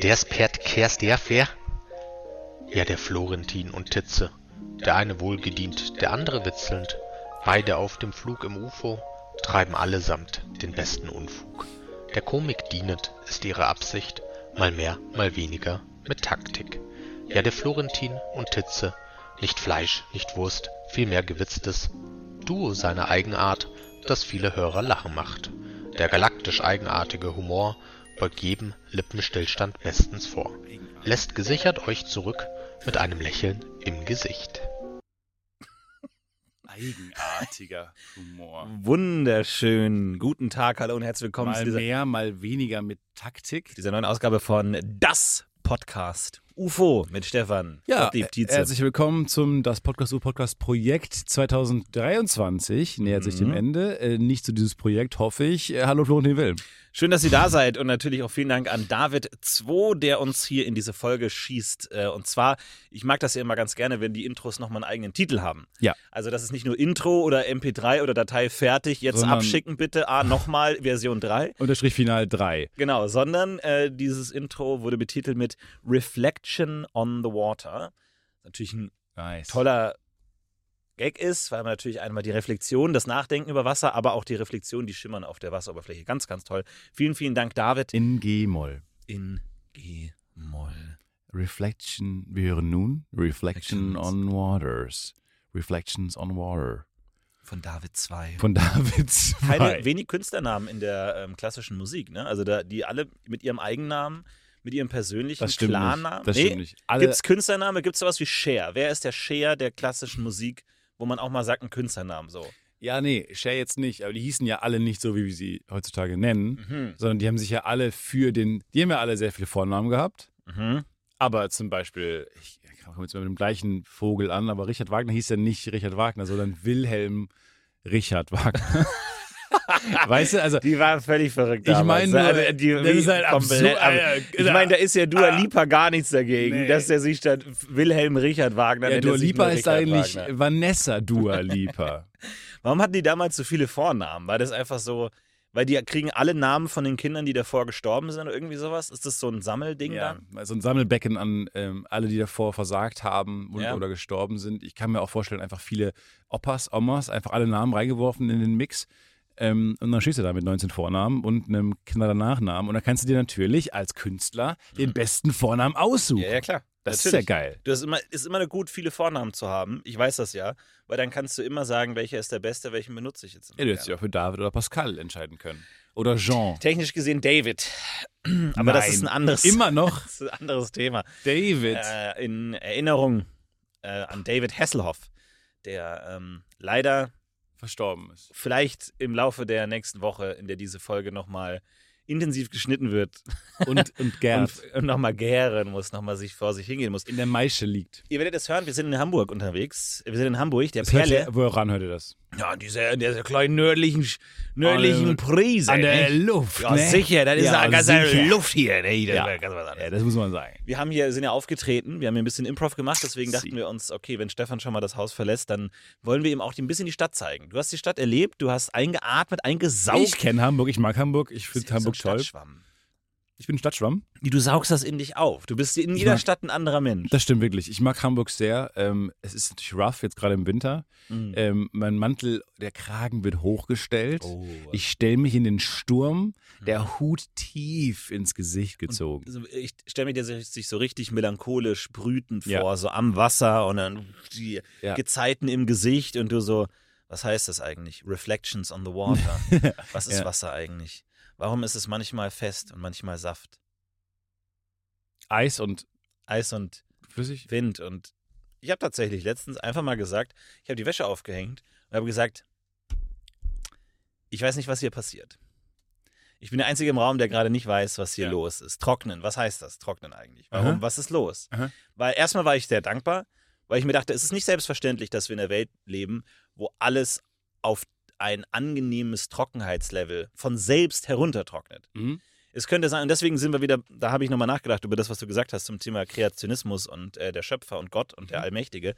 Pferd kehrst der fair? Ja, der Florentin und Titze, der eine wohlgedient, der andere witzelnd, beide auf dem Flug im Ufo, treiben allesamt den besten Unfug. Der Komik dienet, ist ihre Absicht, mal mehr, mal weniger, mit Taktik. Ja, der Florentin und Titze, nicht Fleisch, nicht Wurst, vielmehr gewitztes Duo seiner Eigenart, das viele Hörer lachen macht. Der galaktisch eigenartige Humor beugt jedem Lippenstillstand bestens vor, lässt gesichert euch zurück mit einem Lächeln im Gesicht. Eigenartiger Humor. Wunderschön. Guten Tag, hallo und herzlich willkommen Mal zu dieser, mehr, mal weniger mit Taktik. dieser neuen Ausgabe von Das Podcast UFO mit Stefan. Ja, herzlich willkommen zum Das Podcast U Podcast Projekt 2023. Nähert sich dem Mhm. Ende. Äh, nicht zu dieses Projekt, hoffe ich. Äh, hallo Florentin Wilm. Schön, dass ihr da seid und natürlich auch vielen Dank an David Zwo, der uns hier in diese Folge schießt. Äh, Und zwar, ich mag das ja immer ganz gerne, wenn die Intros nochmal einen eigenen Titel haben. Ja. Also das ist nicht nur Intro oder MP3 oder Datei fertig, jetzt Sondern- abschicken bitte, ah, nochmal Version 3. Unterstrich Final 3. Genau, sondern äh, dieses Intro wurde betitelt mit Reflection on the Water. Natürlich ein Nice. toller Gag ist, weil man natürlich einmal die Reflexion, das Nachdenken über Wasser, aber auch die Reflexion, die schimmern auf der Wasseroberfläche. Ganz, ganz toll. Vielen, vielen Dank, David. In G-Moll. In G-Moll. Reflection. Wir hören nun Reflection on Waters. Reflections on Water. Von David 2. Von David Keine, zwei. wenig Künstlernamen in der ähm, klassischen Musik, ne? Also da, die alle mit ihrem Eigennamen, mit ihrem persönlichen Das Klarnamen. nicht. Das Nee, stimmt nicht. Alle, Gibt es Künstlernamen? Gibt es sowas wie Cher? Wer ist der Cher der klassischen Musik, wo man auch mal sagt, ein Künstlernamen so? ja, nee, Cher jetzt nicht. Aber die hießen ja alle nicht so, wie wir sie heutzutage nennen. Mhm. sondern die haben sich ja alle für den, die haben ja alle sehr viele Vornamen gehabt. Mhm. Aber zum Beispiel, ich komme jetzt mal mit dem gleichen Vogel an, aber Richard Wagner hieß ja nicht Richard Wagner, sondern Wilhelm Richard Wagner. weißt du, also Die war völlig verrückt. Ich meine Also, die, das ist halt komplett absurd, ab- Alter. Ich meine, da ist ja Dua Ah. Lipa gar nichts dagegen, Nee. dass er sich statt Wilhelm Richard Wagner ja. Dua Lipa ist Richard eigentlich Wagner. Vanessa Dua Lipa. Warum hatten die damals so viele Vornamen? War das einfach so, weil die kriegen alle Namen von den Kindern, die davor gestorben sind oder irgendwie sowas? Ist das so ein Sammelding ja, dann? so ein Sammelbecken an ähm, alle, die davor versagt haben und, Ja. oder gestorben sind. Ich kann mir auch vorstellen, einfach viele Opas, Omas, einfach alle Namen reingeworfen in den Mix. Ähm, und dann stehst du da mit 19 Vornamen und einem knaller Nachnamen. Und dann kannst du dir natürlich als Künstler den besten Vornamen aussuchen. Mhm. Ja, ja, klar. Das Natürlich. ist ja geil. Du hast immer, ist immer gut, viele Vornamen zu haben. Ich weiß das ja, weil dann kannst du immer sagen, welcher ist der beste, welchen benutze ich jetzt. immer Ja, du hättest dich auch für David oder Pascal entscheiden können. Oder Jean. Technisch gesehen David. Aber das ist ein Nein, anderes, Immer noch das ist ein anderes Thema. David. Äh, in Erinnerung äh, an David Hasselhoff, der ähm, leider verstorben ist. vielleicht im Laufe der nächsten Woche, in der diese Folge nochmal intensiv geschnitten wird Und, und und, und nochmal gären muss, nochmal sich vor sich hingehen muss. in der Maische liegt. Ihr werdet es hören, wir sind in Hamburg unterwegs. Wir sind in Hamburg, der Das Perle. ihr, woran hört ihr das? Ja, dieser, dieser kleinen nördlichen, nördlichen An- Prise. An der ne? Luft. Ja, ne? sicher, das ist Ja, eine ganz sicher. Luft hier. Ne? Das Ja. ganz was. Ja, das muss man sagen. Wir haben hier, sind ja aufgetreten, wir haben hier ein bisschen Improv gemacht, deswegen dachten Sie. wir uns, okay, wenn Stefan schon mal das Haus verlässt, dann wollen wir ihm auch ein bisschen die Stadt zeigen. Du hast die Stadt erlebt, du hast eingeatmet, eingesaugt. Ich kenne Hamburg, ich mag Hamburg, ich finde Hamburg so ein toll. Stadtschwamm. Ich bin Stadtschwamm. Du saugst das in dich auf. Du bist in jeder mag- Stadt ein anderer Mensch. Das stimmt wirklich. Ich mag Hamburg sehr. Ähm, es ist natürlich rough, jetzt gerade im Winter. Mhm. Ähm, mein Mantel, der Kragen wird hochgestellt. Oh. Ich stelle mich in den Sturm, der Hut tief ins Gesicht gezogen. Also ich stelle mir dir sich so richtig melancholisch brütend vor, Ja. so am Wasser und dann die Ja. Gezeiten im Gesicht und du so, was heißt das eigentlich? Reflections on the water. Was ist Ja. Wasser eigentlich? Warum ist es manchmal fest und manchmal Saft? Eis und Eis und flüssig. Wind und ich habe tatsächlich letztens einfach mal gesagt, ich habe die Wäsche aufgehängt und habe gesagt, ich weiß nicht, was hier passiert. Ich bin der Einzige im Raum, der gerade nicht weiß, was hier Ja. los ist. Trocknen, was heißt das? Trocknen eigentlich. Warum? Aha. Was ist los? Aha. Weil erstmal war ich sehr dankbar, weil ich mir dachte, es ist nicht selbstverständlich, dass wir in einer Welt leben, wo alles auf ein angenehmes Trockenheitslevel von selbst heruntertrocknet. Mhm. Es könnte sein, und deswegen sind wir wieder, da habe ich nochmal nachgedacht über das, was du gesagt hast zum Thema Kreationismus und äh, der Schöpfer und Gott und der Allmächtige,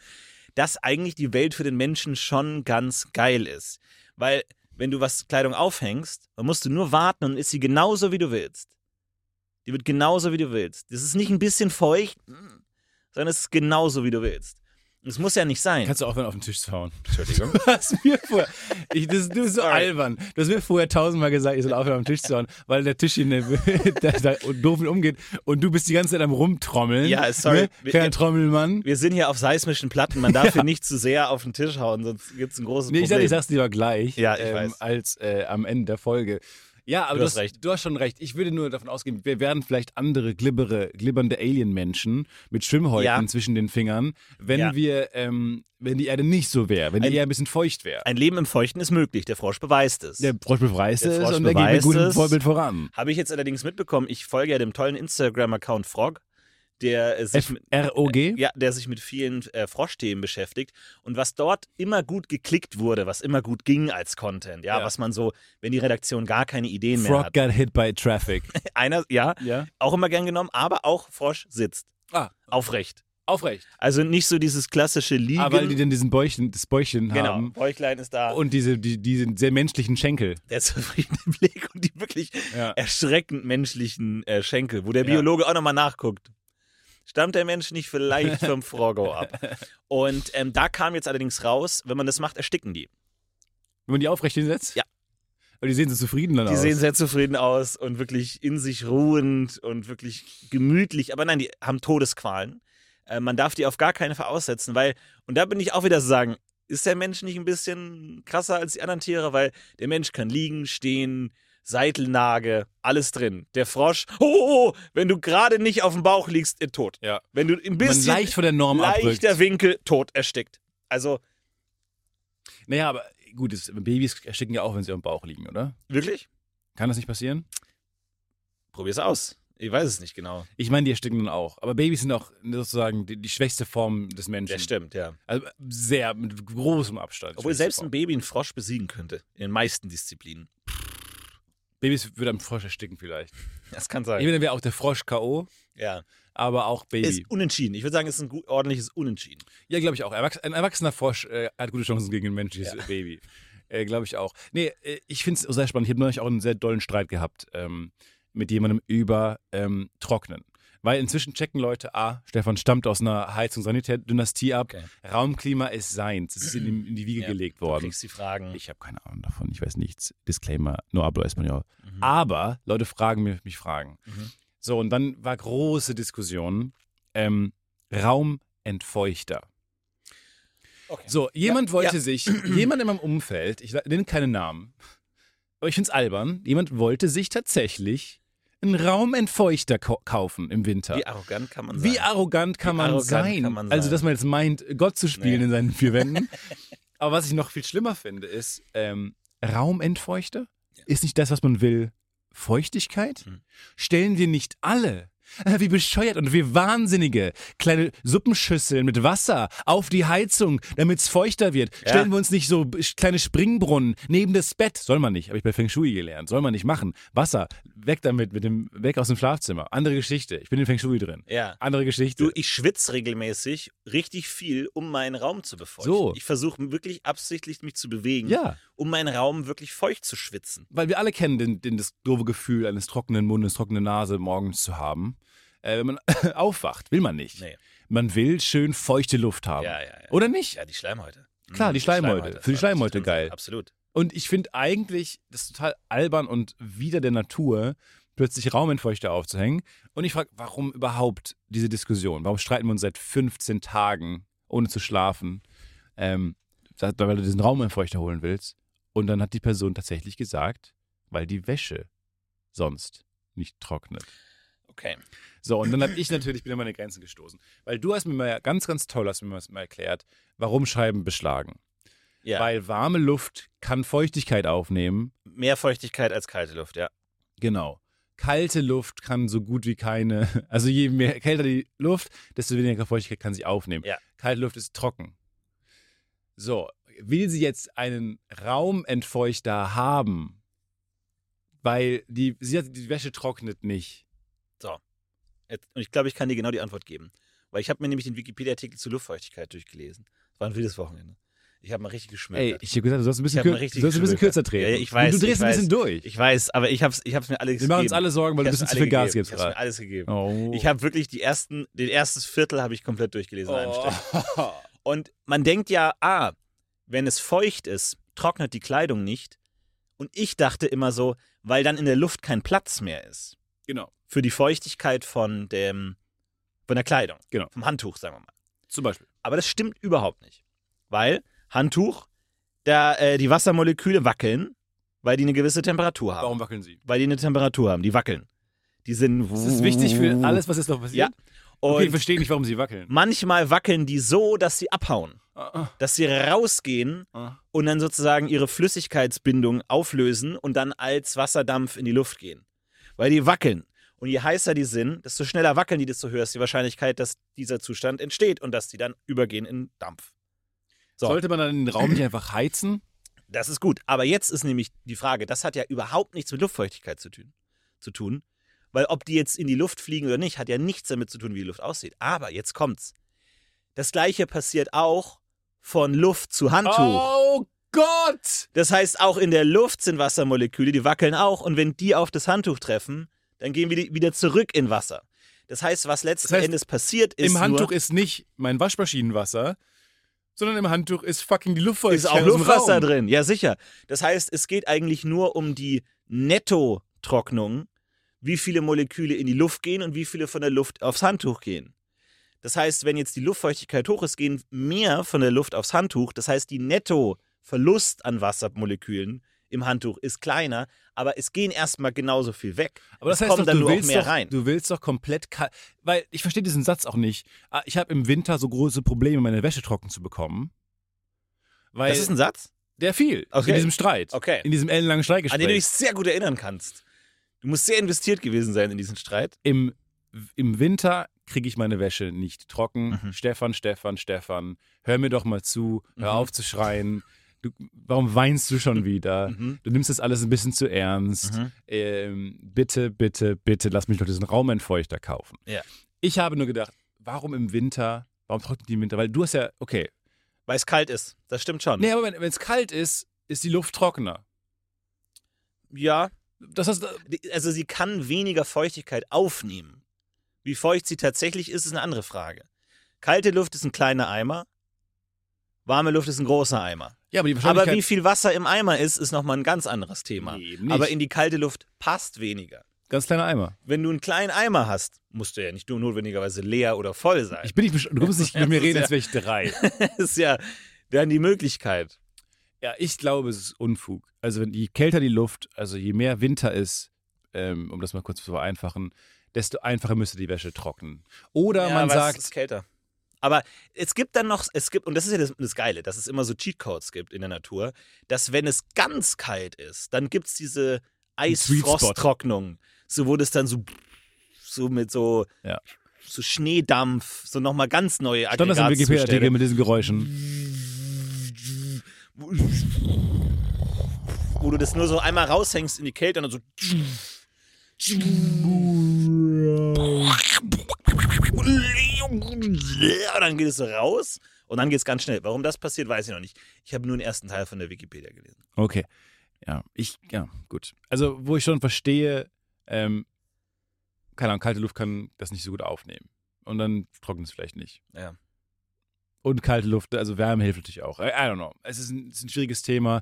dass eigentlich die Welt für den Menschen schon ganz geil ist. Weil, wenn du was Kleidung aufhängst, dann musst du nur warten und ist sie genauso, wie du willst. Die wird genauso, wie du willst. Das ist nicht ein bisschen feucht, sondern es ist genauso, wie du willst. Es muss ja nicht sein. Kannst du aufhören, auf den Tisch zu hauen? Entschuldigung. Du hast mir vorher, ich, das, du bist so albern. Du hast mir vorher tausendmal gesagt, ich soll aufhören, auf den Tisch zu hauen, weil der Tisch hier ne, da, da doof mit umgeht und du bist die ganze Zeit am Rumtrommeln. Ja, sorry. Ne? Kleiner Trommelmann. Wir sind hier auf seismischen Platten. Man darf hier nicht zu sehr auf den Tisch hauen, sonst gibt es ein großes Nee, ich, sag, Problem. ich sag's lieber gleich, Ja, ich ähm, weiß. als äh, am Ende der Folge. Ja, aber Du hast recht. du hast schon recht. Ich würde nur davon ausgehen, wir werden vielleicht andere glibbere, glibbernde Alien-Menschen mit Schwimmhäuten Ja. zwischen den Fingern, wenn Ja. wir, ähm, wenn die Erde nicht so wäre, wenn Ein- die eher ein bisschen feucht wäre. ein Leben im Feuchten ist möglich. Der Frosch beweist es. Der Frosch beweist Der es Frosch und der geht mit gutem es. Vorbild voran. Habe ich jetzt allerdings mitbekommen, ich folge ja dem tollen Instagram-Account Frog, der äh, sich mit, F-R-O-G? ja, der sich mit vielen äh, Froschthemen beschäftigt. Und was dort immer gut geklickt wurde, was immer gut ging als Content, ja, Ja. was man so, wenn die Redaktion gar keine Ideen mehr Frog hat. got hit by traffic. Einer, ja, ja? auch immer gern genommen, aber auch Frosch sitzt. Ah, Aufrecht. aufrecht. Also nicht so dieses klassische Liegen. Ah, weil die dann diesen Bäuchchen, das Bäuchchen genau, haben. Bäuchlein ist da, Und diese, die, diesen sehr menschlichen Schenkel. der zufriedene Blick und die wirklich Ja. erschreckend menschlichen äh, Schenkel, wo der Ja. Biologe auch nochmal nachguckt. Stammt der Mensch nicht vielleicht vom Frogo ab? Und ähm, da kam jetzt allerdings raus, wenn man das macht, ersticken die. Wenn man die aufrecht hinsetzt? Ja. Aber die sehen so zufrieden dann Die aus. sehen sehr zufrieden aus und wirklich in sich ruhend und wirklich gemütlich. Aber nein, die haben Todesqualen. Äh, man darf die auf gar keinen Fall aussetzen, weil, und da bin ich auch wieder zu sagen, ist der Mensch nicht ein bisschen krasser als die anderen Tiere? Weil der Mensch kann liegen, stehen, Seitelnage, alles drin. Der Frosch, oh, oh, oh wenn du gerade nicht auf dem Bauch liegst, ist tot. Ja. Wenn du ein man bisschen leicht von der Norm abrückt. leichter Winkel, tot, erstickt. Also, Naja, aber gut, das, Babys ersticken ja auch, wenn sie am Bauch liegen, oder? wirklich? Kann das nicht passieren? Probier's aus. Ich weiß es nicht genau. Ich meine, die ersticken dann auch. Aber Babys sind auch sozusagen die, die schwächste Form des Menschen. Das stimmt, ja. Also sehr, mit großem Abstand. Obwohl selbst ein Form. Baby einen Frosch besiegen könnte. In den meisten Disziplinen. Babys würde am Frosch ersticken vielleicht. Das kann Ich sein. meine, wäre auch der Frosch K.O., Ja. aber auch Baby. Ist unentschieden. Ich würde sagen, es ist ein gut, ordentliches Unentschieden. Ja, glaube ich auch. Ein erwachsener Frosch äh, hat gute Chancen gegen ein menschliches Ja. Baby. Äh, glaube ich auch. Nee, äh, ich finde es sehr spannend. Ich habe neulich auch einen sehr dollen Streit gehabt ähm, mit jemandem über ähm, Trocknen. Weil inzwischen checken Leute, ah, Stefan stammt aus einer Heizungs-Sanitär-Dynastie ab. Okay. Raumklima ist seins. Es ist in, die- in die Wiege Ja, gelegt Du worden. kriegst die Fragen. Ich habe keine Ahnung davon. Ich weiß nichts. Disclaimer, no hablo español. Mhm. Aber Leute fragen mich, mich Fragen. Mhm. So, und dann war große Diskussion. Ähm, Raumentfeuchter. Okay. So, jemand Ja, wollte ja. sich, jemand in meinem Umfeld, ich nenne keinen Namen, aber ich finde es albern, jemand wollte sich tatsächlich einen Raumentfeuchter kau- kaufen im Winter. Wie arrogant kann man sein? Wie arrogant kann, Wie man, arrogant sein? kann man Also, sein? dass man jetzt meint, Gott zu spielen Nee. in seinen vier Wänden. Aber was ich noch viel schlimmer finde, ist ähm, Raumentfeuchter. Ist nicht das, was man will, Feuchtigkeit? Hm. Stellen wir nicht alle wie bescheuert und wie wahnsinnige kleine Suppenschüsseln mit Wasser auf die Heizung, damit es feuchter wird. Ja. Stellen wir uns nicht so kleine Springbrunnen neben das Bett. Soll man nicht, habe ich bei Feng Shui gelernt. Soll man nicht machen. Wasser, weg damit, mit dem, weg aus dem Schlafzimmer. Andere Geschichte. Ich bin in Feng Shui drin. Ja. Andere Geschichte. Du, ich schwitze regelmäßig richtig viel, um meinen Raum zu befeuchten. So. Ich versuche wirklich absichtlich mich zu bewegen, ja, um meinen Raum wirklich feucht zu schwitzen. weil wir alle kennen den, den, das doofe Gefühl eines trockenen Mundes, trockene Nase morgens zu haben. Äh, wenn man aufwacht, will man nicht. Nee. Man will schön feuchte Luft haben. Ja, ja, ja. Oder nicht? Ja, die Schleimhäute. Klar, Mhm, die Schleimhäute. Für die Schleimhäute geil. Absolut. Und ich finde eigentlich, das ist total albern und wieder der Natur, plötzlich Raumentfeuchter aufzuhängen. Und ich frage, warum überhaupt diese Diskussion? Warum streiten wir uns seit 15 Tagen, ohne zu schlafen, ähm, weil du diesen Raumentfeuchter holen willst? Und dann hat die Person tatsächlich gesagt, weil die Wäsche sonst nicht trocknet. Okay. So, und dann habe ich natürlich wieder meine Grenzen gestoßen. Weil du hast mir mal ganz, ganz toll, hast mir mal erklärt, warum Scheiben beschlagen. Ja. Weil warme Luft kann Feuchtigkeit aufnehmen. Mehr Feuchtigkeit als kalte Luft, ja. Genau. Kalte Luft kann so gut wie keine, also je mehr kälter die Luft, desto weniger Feuchtigkeit kann sie aufnehmen. Ja. Kalte Luft ist trocken. So, will sie jetzt einen Raumentfeuchter haben, weil die, sie hat, die Wäsche trocknet nicht. Und ich glaube, ich kann dir genau die Antwort geben. Weil ich habe mir nämlich den Wikipedia-Artikel zur Luftfeuchtigkeit durchgelesen. Das war ein wildes Wochenende. Ich habe mal richtig Ey, geschmückt. ich habe gesagt, du sollst ein bisschen, Ich kür sollst ein bisschen kürzer drehen. Ja, ich weiß, Du drehst ich ein bisschen weiß. durch. Ich weiß, aber ich hab's, ich hab's mir alles Wir gegeben. machen uns alle Sorgen, weil du ein Ich bisschen zu viel Gas alle gibst gegeben. Ich hab's mir alles gegeben. Oh. Ich habe wirklich die ersten, den erstes Viertel habe ich komplett durchgelesen oh. Und man denkt ja, ah, wenn es feucht ist, trocknet die Kleidung nicht. Und ich dachte immer so, weil dann in der Luft kein Platz mehr ist. Genau, Für die Feuchtigkeit von dem, von der Kleidung. Genau. Vom Handtuch, sagen wir mal. zum Beispiel. Aber das stimmt überhaupt nicht. Weil Handtuch, da äh, die Wassermoleküle wackeln, weil die eine gewisse Temperatur haben. Warum wackeln sie? Weil die eine Temperatur haben. Die wackeln. Die sind. Das ist wichtig für alles, was jetzt noch passiert. Ja. Und Okay, ich verstehe nicht, warum sie wackeln. manchmal wackeln die so, dass sie abhauen. Ah, Dass sie rausgehen ah. und dann sozusagen ihre Flüssigkeitsbindung auflösen und dann als Wasserdampf in die Luft gehen. Weil die wackeln. Und je heißer die sind, desto schneller wackeln die, desto höher ist die Wahrscheinlichkeit, dass dieser Zustand entsteht und dass die dann übergehen in Dampf. So. Sollte man dann den Raum nicht einfach heizen? Das ist gut. Aber jetzt ist nämlich die Frage, das hat ja überhaupt nichts mit Luftfeuchtigkeit zu tun. Zu tun weil ob die jetzt in die Luft fliegen oder nicht, hat ja nichts damit zu tun, wie die Luft aussieht. Aber jetzt kommt's. Das gleiche passiert auch von Luft zu Handtuch. Oh Gott! Das heißt, auch in der Luft sind Wassermoleküle, die wackeln auch. Und wenn die auf das Handtuch treffen, dann gehen wir wieder zurück in Wasser. Das heißt, was letzten Das heißt, Endes passiert ist, Im Handtuch nur, ist nicht mein Waschmaschinenwasser, sondern im Handtuch ist fucking die ist Luftfeuchtigkeit auch aus dem Luftwasser Raum. drin. Ja, sicher. Das heißt, es geht eigentlich nur um die Nettotrocknung, wie viele Moleküle in die Luft gehen und wie viele von der Luft aufs Handtuch gehen. Das heißt, wenn jetzt die Luftfeuchtigkeit hoch ist, gehen mehr von der Luft aufs Handtuch. Das heißt, die Nettoverlust an Wassermolekülen im Handtuch ist kleiner, aber es gehen erstmal genauso viel weg. Aber das es heißt kommen doch, dann du nur auch willst, mehr doch, rein. du willst doch komplett kalt. Weil ich verstehe diesen Satz auch nicht. Ah, Ich habe im Winter so große Probleme, meine Wäsche trocken zu bekommen. Das ist ein Satz, der fiel Okay. in diesem Streit. Okay. In diesem ellenlangen an den du Streitgespräch. dich sehr gut erinnern kannst. Du musst sehr investiert gewesen sein in diesen Streit. Im, Im Winter kriege ich meine Wäsche nicht trocken. Mhm. Stefan, Stefan, Stefan, hör mir doch mal zu, hör Mhm. auf zu schreien. Du, warum weinst du schon wieder? Mhm. Du nimmst das alles ein bisschen zu ernst. Mhm. Ähm, bitte, bitte, bitte lass mich doch diesen Raumentfeuchter kaufen. Ja. Ich habe nur gedacht, warum im Winter? Warum trocknet die im Winter? Weil du hast ja, okay. Weil es kalt ist. Das stimmt schon. Nee, aber wenn es kalt ist, ist die Luft trockener. Ja, Das heißt, also sie kann weniger Feuchtigkeit aufnehmen. Wie feucht sie tatsächlich ist, ist eine andere Frage. Kalte Luft ist ein kleiner Eimer, warme Luft ist ein großer Eimer. Ja, aber Aber wie viel Wasser im Eimer ist, ist nochmal ein ganz anderes Thema. Nee. Aber in die kalte Luft passt weniger. Ganz kleiner Eimer. Wenn du einen kleinen Eimer hast, musst du ja nicht nur notwendigerweise leer oder voll sein. Ich bin nicht, du kommst nicht mit mir reden, ja- als wäre ich drei. Das ist ja dann die Möglichkeit. Ja, ich glaube, es ist Unfug. Also wenn je kälter die Luft, also je mehr Winter ist, ähm, um das mal kurz zu vereinfachen, desto einfacher müsste die Wäsche trocknen. Oder ja, man sagt, es ist kälter. Aber es gibt dann noch, es gibt, und das ist ja das, das Geile, dass es immer so Cheatcodes gibt in der Natur, dass wenn es ganz kalt ist, dann gibt es diese. Eisfrosttrocknung. So wurde es dann so, so mit so, Ja. so Schneedampf, so nochmal ganz neue stand das im Wikipedia-Artikel mit diesen Geräuschen. Wo du das nur so einmal raushängst in die Kälte und dann so. Dann geht es so raus und dann geht es ganz schnell. Warum das passiert, weiß ich noch nicht. Ich habe nur den ersten Teil von der Wikipedia gelesen. Okay. Ja, ich, ja, gut. Also, wo ich schon verstehe, ähm, keine Ahnung, kalte Luft kann das nicht so gut aufnehmen. Und dann trocknet es vielleicht nicht. Ja. Und kalte Luft, also Wärme hilft natürlich auch. I, I don't know. Es ist ein, es ist ein schwieriges Thema.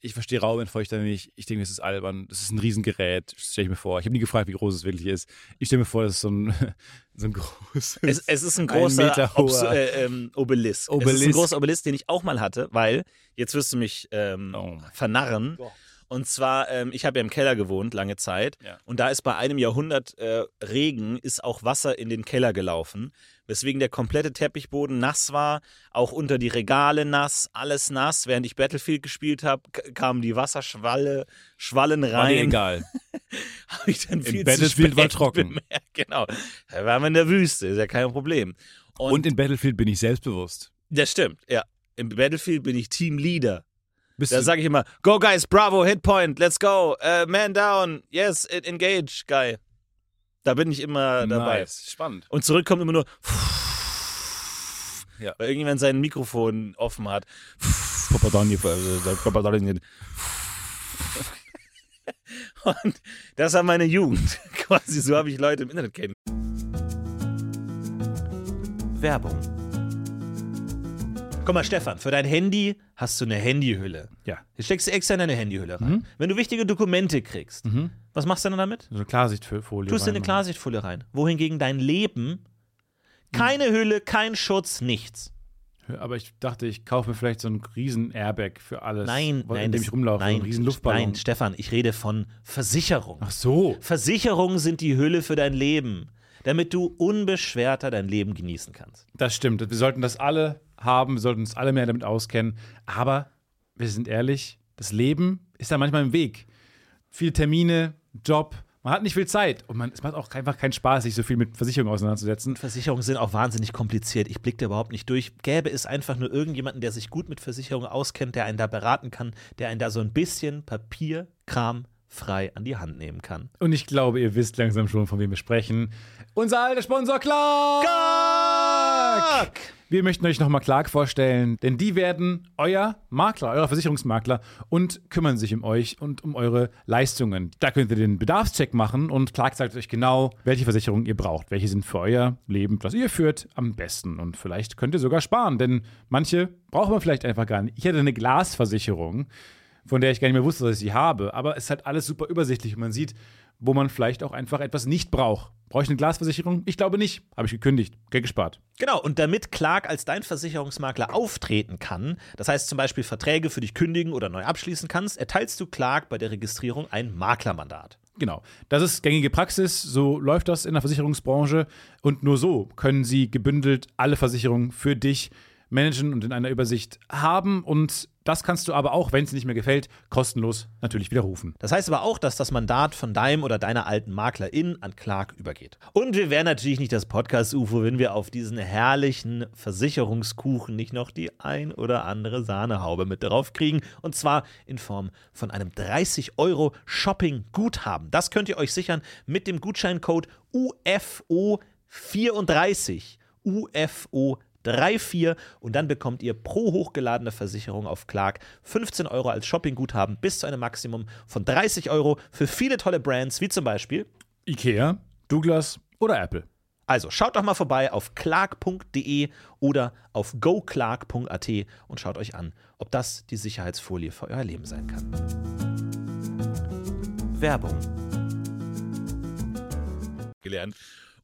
Ich verstehe Raumentfeuchter nicht. Ich denke, es ist albern. Das ist ein Riesengerät. Stelle ich mir vor. Ich habe nie gefragt, wie groß es wirklich ist. Ich stelle mir vor, das ist so ein, so ein großes. Es, es ist ein Ein großer hoher äh, ähm, Obelisk. Es ist ein Obelisk. großer Obelisk, den ich auch mal hatte, weil, jetzt wirst du mich ähm, Oh vernarren. Gott. Und zwar, ähm, ich habe ja im Keller gewohnt, lange Zeit. Ja. Und da ist bei einem Jahrhundert äh, Regen, ist auch Wasser in den Keller gelaufen. Weswegen der komplette Teppichboden nass war, auch unter die Regale nass, alles nass. Während ich Battlefield gespielt habe, kamen die Wasserschwalle, Schwallen War rein. egal. Habe ich dann viel Battlefield zu war trocken. Bemerkt. Genau. Da waren wir in der Wüste, ist ja kein Problem. Und, Und in Battlefield bin ich selbstbewusst. das stimmt, ja. Im Battlefield bin ich Teamleader. Bist Da sage ich immer, go guys, bravo, hit point, let's go, uh, man down, yes, engage, guy. Da bin ich immer dabei. nice. Spannend. Und zurück kommt immer nur, Ja. weil irgendjemand sein Mikrofon offen hat. Popadoni, äh, Popadoni. Und das war meine Jugend. Quasi so habe ich Leute im Internet kennen. Werbung. Guck mal, Stefan, für dein Handy hast du eine Handyhülle. Ja. Jetzt steckst du extra in deine Handyhülle rein. Mhm. Wenn du wichtige Dokumente kriegst, Mhm. was machst du dann damit? So eine Klarsichtfolie. Tust du in eine. Klarsichtfolie rein. Wohingegen dein Leben keine Hülle, kein Schutz, nichts. Aber ich dachte, ich kaufe mir vielleicht so einen riesen Airbag für alles. Nein, nein, in dem ich rumlaufe. Nein, so einen riesen Luftballon. Nein, Stefan, ich rede von Versicherung. Ach so. Versicherungen sind die Hülle für dein Leben, damit du unbeschwerter dein Leben genießen kannst. Das stimmt. Wir sollten das alle haben, wir sollten uns alle mehr damit auskennen. Aber wir sind ehrlich, das Leben ist da manchmal im Weg. Viele Termine, Job, man hat nicht viel Zeit und man, es macht auch einfach keinen Spaß, sich so viel mit Versicherungen auseinanderzusetzen. Versicherungen sind auch wahnsinnig kompliziert. Ich blicke da überhaupt nicht durch. Gäbe es einfach nur irgendjemanden, der sich gut mit Versicherungen auskennt, der einen da beraten kann, der einen da so ein bisschen Papierkram frei an die Hand nehmen kann. Und ich glaube, ihr wisst langsam schon, von wem wir sprechen. Unser alter Sponsor Clark! Clark! Wir möchten euch nochmal Clark vorstellen, denn die werden euer Makler, euer Versicherungsmakler und kümmern sich um euch und um eure Leistungen. Da könnt ihr den Bedarfscheck machen und Clark sagt euch genau, welche Versicherungen ihr braucht. Welche sind für euer Leben, das ihr führt, am besten. Und vielleicht könnt ihr sogar sparen, denn manche braucht man vielleicht einfach gar nicht. Ich hatte eine Glasversicherung, von der ich gar nicht mehr wusste, dass ich sie habe, aber es ist halt alles super übersichtlich und man sieht, wo man vielleicht auch einfach etwas nicht braucht. Brauche ich eine Glasversicherung? Ich glaube nicht. Habe ich gekündigt. Geld gespart. Genau, und damit Clark als dein Versicherungsmakler auftreten kann, das heißt zum Beispiel Verträge für dich kündigen oder neu abschließen kannst, erteilst du Clark bei der Registrierung ein Maklermandat. Genau. Das ist gängige Praxis, so läuft das in der Versicherungsbranche und nur so können sie gebündelt alle Versicherungen für dich managen und in einer Übersicht haben und das kannst du aber auch, wenn es nicht mehr gefällt, kostenlos natürlich widerrufen. Das heißt aber auch, dass das Mandat von deinem oder deiner alten Maklerin an Clark übergeht. Und wir wären natürlich nicht das Podcast-UFO, wenn wir auf diesen herrlichen Versicherungskuchen nicht noch die ein oder andere Sahnehaube mit drauf kriegen. Und zwar in Form von einem 30 Euro Shopping-Guthaben. Das könnt ihr euch sichern mit dem Gutscheincode UFO34. UFO 34 und dann bekommt ihr pro hochgeladene Versicherung auf Clark 15 Euro als Shoppingguthaben bis zu einem Maximum von 30 Euro für viele tolle Brands, wie zum Beispiel. Ikea, Douglas oder Apple. Also schaut doch mal vorbei auf clark.de oder auf goclark.at und schaut euch an, ob das die Sicherheitsfolie für euer Leben sein kann. Werbung. Gelernt.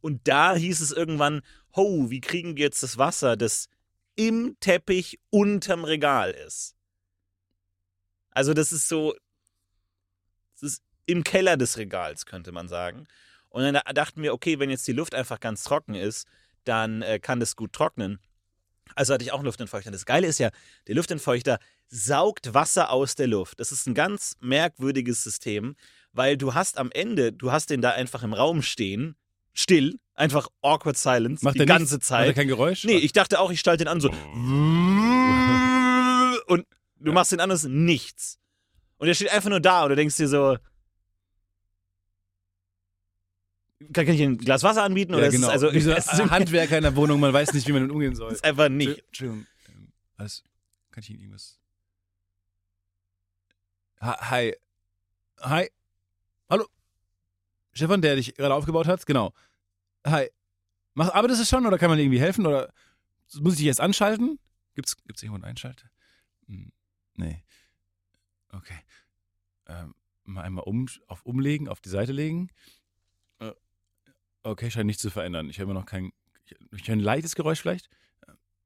Und da hieß es irgendwann, ho, wie kriegen wir jetzt das Wasser, das im Teppich unterm Regal ist? Also das ist so, das ist im Keller des Regals, könnte man sagen. Und dann dachten wir, okay, wenn jetzt die Luft einfach ganz trocken ist, dann äh, kann das gut trocknen. Also hatte ich auch einen Luftentfeuchter. Das Geile ist ja, der Luftentfeuchter saugt Wasser aus der Luft. Das ist ein ganz merkwürdiges System, weil du hast amEnde, du hast den da einfach im Raum stehen, still, einfach awkward silence Macht die ganze nichts? Macht er Zeit. kein Geräusch? Nee, ich dachte auch, ich schalte den an so. Und du machst den an, und es ist nichts. Und er steht einfach nur da und du denkst dir so. Kann, kann ich ein Glas Wasser anbieten? Oder ja, ist genau. es, also, es ist, Handwerker in der Wohnung, man weiß nicht, wie man damit umgehen soll. ist einfach nicht. Entschuldigung. ähm, Alles, kann ich Ihnen irgendwas? Ha- Hi. Hi. Stefan, der dich gerade aufgebaut hat? Genau. Hi. Mach, arbeitet es schon oder kann man irgendwie helfen? Oder muss ich dich jetzt anschalten? Gibt's, gibt's irgendwo einen Einschalter? Hm, nee. Okay. Ähm, mal einmal um, auf Umlegen, auf die Seite legen. Äh, okay, scheint nichts zu verändern. Ich höre immer noch kein. Ich, ich höre ein leichtes Geräusch vielleicht.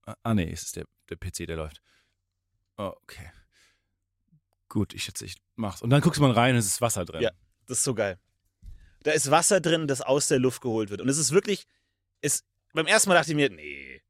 Ah, Ah, nee, es ist der, der PC, der läuft. Okay. Gut, ich schätze, ich mach's. Und dann guckst du mal rein und es ist Wasser drin. Ja. Das ist so geil. Da ist Wasser drin, das aus der Luft geholt wird. Und es ist wirklich. Es, beim ersten Mal dachte ich mir, nee,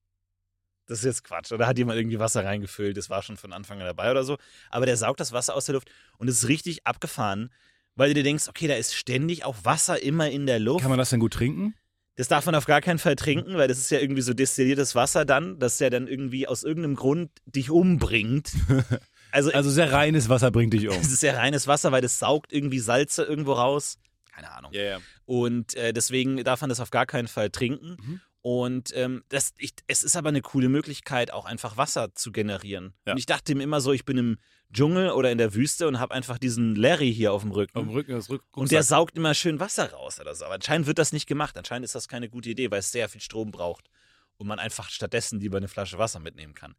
das ist jetzt Quatsch. Oder hat jemand irgendwie Wasser reingefüllt? Das war schon von Anfang an dabei oder so. Aber der saugt das Wasser aus der Luft und es ist richtig abgefahren, weil du dir denkst, okay, da ist ständig auch Wasser immer in der Luft. Kann man das denn gut trinken? Das darf man auf gar keinen Fall trinken, weil das ist ja irgendwie so destilliertes Wasser dann, das ja dann irgendwie aus irgendeinem Grund dich umbringt. Also, Also sehr reines Wasser bringt dich um. es ist ja reines Wasser, weil das saugt irgendwie Salze irgendwo raus. Keine Ahnung. Ja. Und äh, deswegen darf man das auf gar keinen Fall trinken. Mhm. Und ähm, das, ich, es ist aber eine coole Möglichkeit, auch einfach Wasser zu generieren. Ja. Und ich dachte mir immer so, ich bin im Dschungel oder in der Wüste und habe einfach diesen Larry hier auf dem Rücken. Auf dem Rücken, das Rück Und der saugt immer schön Wasser raus oder so. Aber anscheinend wird das nicht gemacht. Anscheinend ist das keine gute Idee, weil es sehr viel Strom braucht und man einfach stattdessen lieber eine Flasche Wasser mitnehmen kann.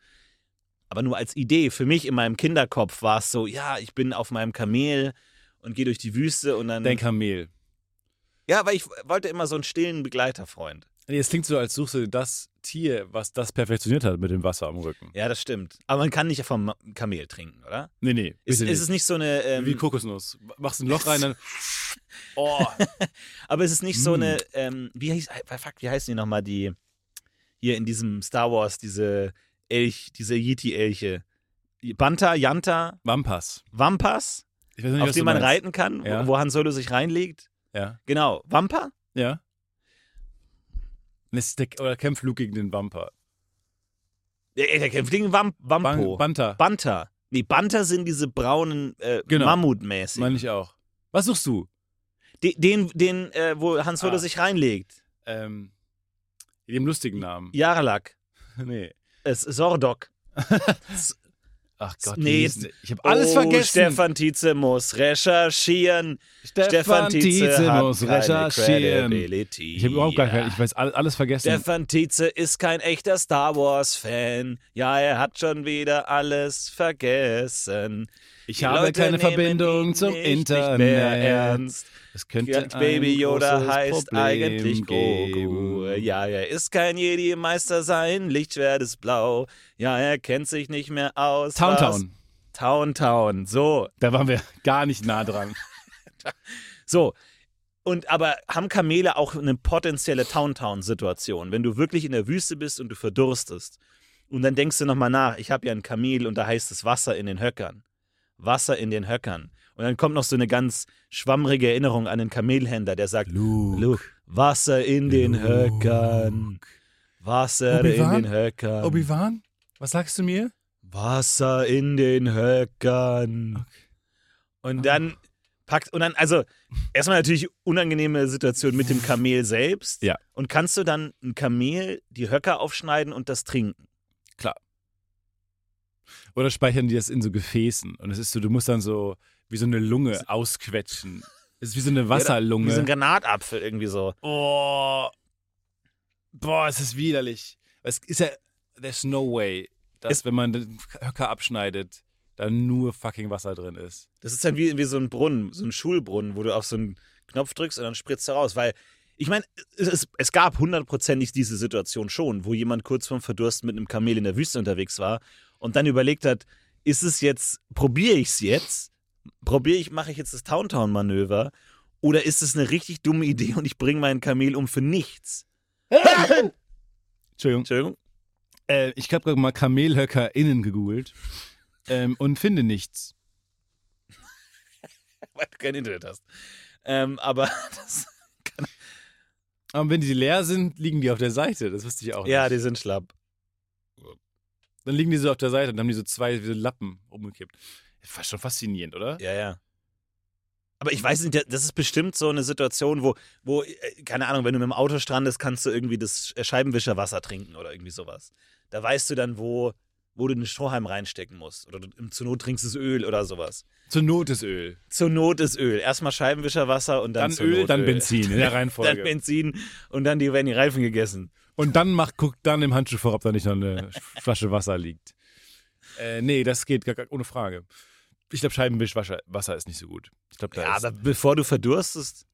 Aber nur als Idee, für mich in meinem Kinderkopf war es so, ja, ich bin auf meinem Kamel und gehe durch die Wüste und dann. Dein Kamel. ja, weil ich wollte immer so einen stillen Begleiterfreund. Nee, Es klingt so, als suchst du das Tier, was das perfektioniert hat mit dem Wasser am Rücken. Ja, das stimmt. Aber man kann nicht vom Kamel trinken, oder? Nee, nee. Ist, ist es nicht so eine. Ähm, Wie Kokosnuss. Machst ein Loch rein, dann. Oh. aber ist es nicht so Mm. eine. Ähm, wie, hieß, äh, fuck, wie heißen die nochmal, die. Hier in diesem Star Wars, diese Elch, diese Yeti-Elche. Banta, Yanta, Wampas. Wampas, nicht, auf du man meinst. reiten kann, Ja. wo Han Solo sich reinlegt. Ja. Genau, Wampa? Ja. Der, oder kämpft Luke gegen den Wampa. Der, der kämpft gegen Wam, Wampo. Ban Banta. Banta. Nee, Banta sind diese braunen äh, Genau. Mammutmäßig. Meine ich auch. Was suchst du? Den, den, den äh, wo Han Solo Ah. sich reinlegt. Ähm, dem lustigen Namen. Jarlak. Nee. Es Sordok. Ach Gott, Nee, denn- ich habe alles oh, vergessen. Stefan Tietze muss recherchieren. Stefan Tietze hat muss recherchieren. Ich habe überhaupt gar kein, ich weiß all- alles vergessen. Stefan Tietze ist kein echter Star Wars-Fan. Ja, er hat schon wieder alles vergessen. Ich habe Leute keine Verbindung zum Internet. Mehr ernst. Es könnte Baby Yoda heißt Problem eigentlich Grogu. Ja, er ist kein Jedi-Meister, sein Lichtschwert ist blau. Ja, er kennt sich nicht mehr aus. Town Town. Town Town. So, Da waren wir gar nicht nah dran. so. Und aber haben Kamele auch eine potenzielle Town Town Situation, wenn du wirklich in der Wüste bist und du verdurstest und dann denkst du nochmal nach, ich habe ja ein Kamel und da heißt es Wasser in den Höckern. Wasser in den Höckern. Und dann kommt noch so eine ganz schwammrige Erinnerung an den Kamelhändler, der sagt, Luke. Luke, Wasser in den Luke. Höckern. Wasser in den Höckern. Obi-Wan, was sagst du mir? Wasser in den Höckern. Und dann packt, und dann, also, erstmal natürlich unangenehme Situation mit dem Kamel selbst. Ja. Und kannst du dann ein Kamel die Höcker aufschneiden und das trinken? Oder speichern die das in so Gefäßen? Und es ist so, du musst dann so wie so eine Lunge ausquetschen. Es ist wie so eine Wasserlunge. Wie so ein Granatapfel irgendwie so. oh. Boah, es ist widerlich. Es ist ja, there's no way, dass Es- wenn man den Höcker abschneidet, da nur fucking Wasser drin ist. Das ist dann wie, wie so ein Brunnen, so ein Schulbrunnen, wo du auf so einen Knopf drückst und dann spritzt er raus. Weil, ich meine, es, es, es gab hundertprozentig diese Situation schon, wo jemand kurz vorm Verdursten mit einem Kamel in der Wüste unterwegs war und dann überlegt hat, ist es jetzt, probiere ich es jetzt? Probiere ich, mache ich jetzt das Towntown-Manöver? Oder ist es eine richtig dumme Idee und ich bringe meinen Kamel um für nichts? Entschuldigung. Entschuldigung. Äh, ich habe gerade mal Kamelhöcker innen gegoogelt ähm, und finde nichts. Weil du kein Internet hast. Ähm, aber das, Aber wenn die leer sind, liegen die auf der Seite. Das wusste ich auch ja, nicht. die sind schlapp. Dann liegen die so auf der Seite und dann haben die so zwei so Lappen umgekippt. Fast schon faszinierend, oder? Ja, ja. Aber ich weiß nicht, das ist bestimmt so eine Situation, wo, wo, äh, keine Ahnung, wenn du mit dem Auto strandest, kannst du irgendwie das Scheibenwischerwasser trinken oder irgendwie sowas. Da weißt du dann, wo, wo du den Strohhalm reinstecken musst. Oder du, zur Not trinkst du Öl oder sowas. Zur Not ist Öl. Zur Not ist Öl. Erstmal Scheibenwischerwasser und dann, Dann Öl, Not dann Öl. Benzin in der Reihenfolge. Dann Benzin und dann die, werden die Reifen gegessen. Und dann macht, guckt dann im Handschuh vor, ob da nicht noch eine Flasche Wasser liegt. Äh, nee, das geht gar, ohne Frage. Ich glaube, Scheibenwischwasser Wasser ist nicht so gut. Ich glaube, da Ja, aber bevor du verdurstest,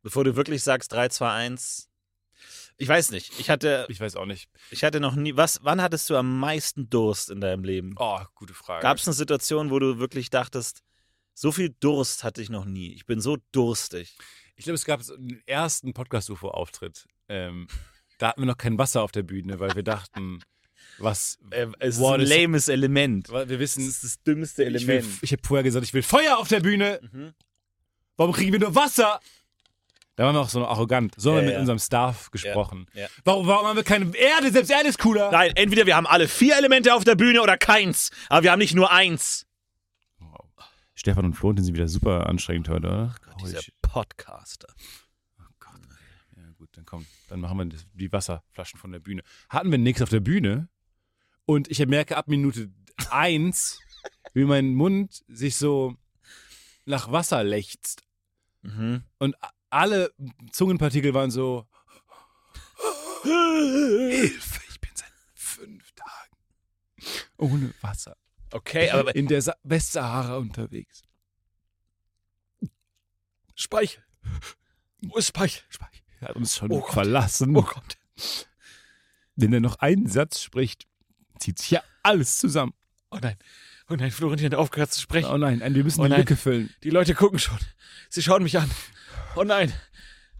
bevor du wirklich sagst 3, 2, 1, ich weiß nicht. Ich hatte, ich weiß auch nicht. ich hatte noch nie, was, wann hattest du am meisten Durst in deinem Leben? Oh, gute Frage. Gab es eine Situation, wo du wirklich dachtest, so viel Durst hatte ich noch nie. Ich bin so durstig. Ich glaube, es gab einen ersten Podcast-UFO-Auftritt. Ähm, da hatten wir noch kein Wasser auf der Bühne, weil wir dachten, was. Äh, es ist ein lames Element. Wir Das wissen, ist das dümmste ich, will, Element. ich habe vorher gesagt, ich will Feuer auf der Bühne. Mhm. Warum kriegen wir nur Wasser? Da waren wir auch so arrogant. So haben Ja, wir mit ja. unserem Staff gesprochen. ja. Warum, warum haben wir keine Erde? Selbst Erde ist cooler. Nein, entweder wir haben alle vier Elemente auf der Bühne oder keins. Aber wir haben nicht nur eins. Stefan und Florentin sind wieder super anstrengend heute, oder? Dieser Holy shit. Podcaster. Oh Gott. Ja, gut. dann komm, dann machen wir die Wasserflaschen von der Bühne. Hatten wir nichts auf der Bühne und ich merke ab Minute eins, wie mein Mund sich so nach Wasser lechzt. Mhm. Und alle Zungenpartikel waren so. Hilfe, ich bin seit fünf Tagen ohne Wasser Okay, aber in der Sa Westsahara unterwegs. Speichel. Wo ist Speichel? Speichel hat uns schon Oh Gott. verlassen. Oh Gott. Wenn er noch einen Satz spricht, zieht sich ja alles zusammen. Oh nein. Oh nein, Florentin hat aufgehört zu sprechen. Oh nein, wir müssen Oh die nein. Lücke füllen. Die Leute gucken schon. Sie schauen mich an. Oh nein.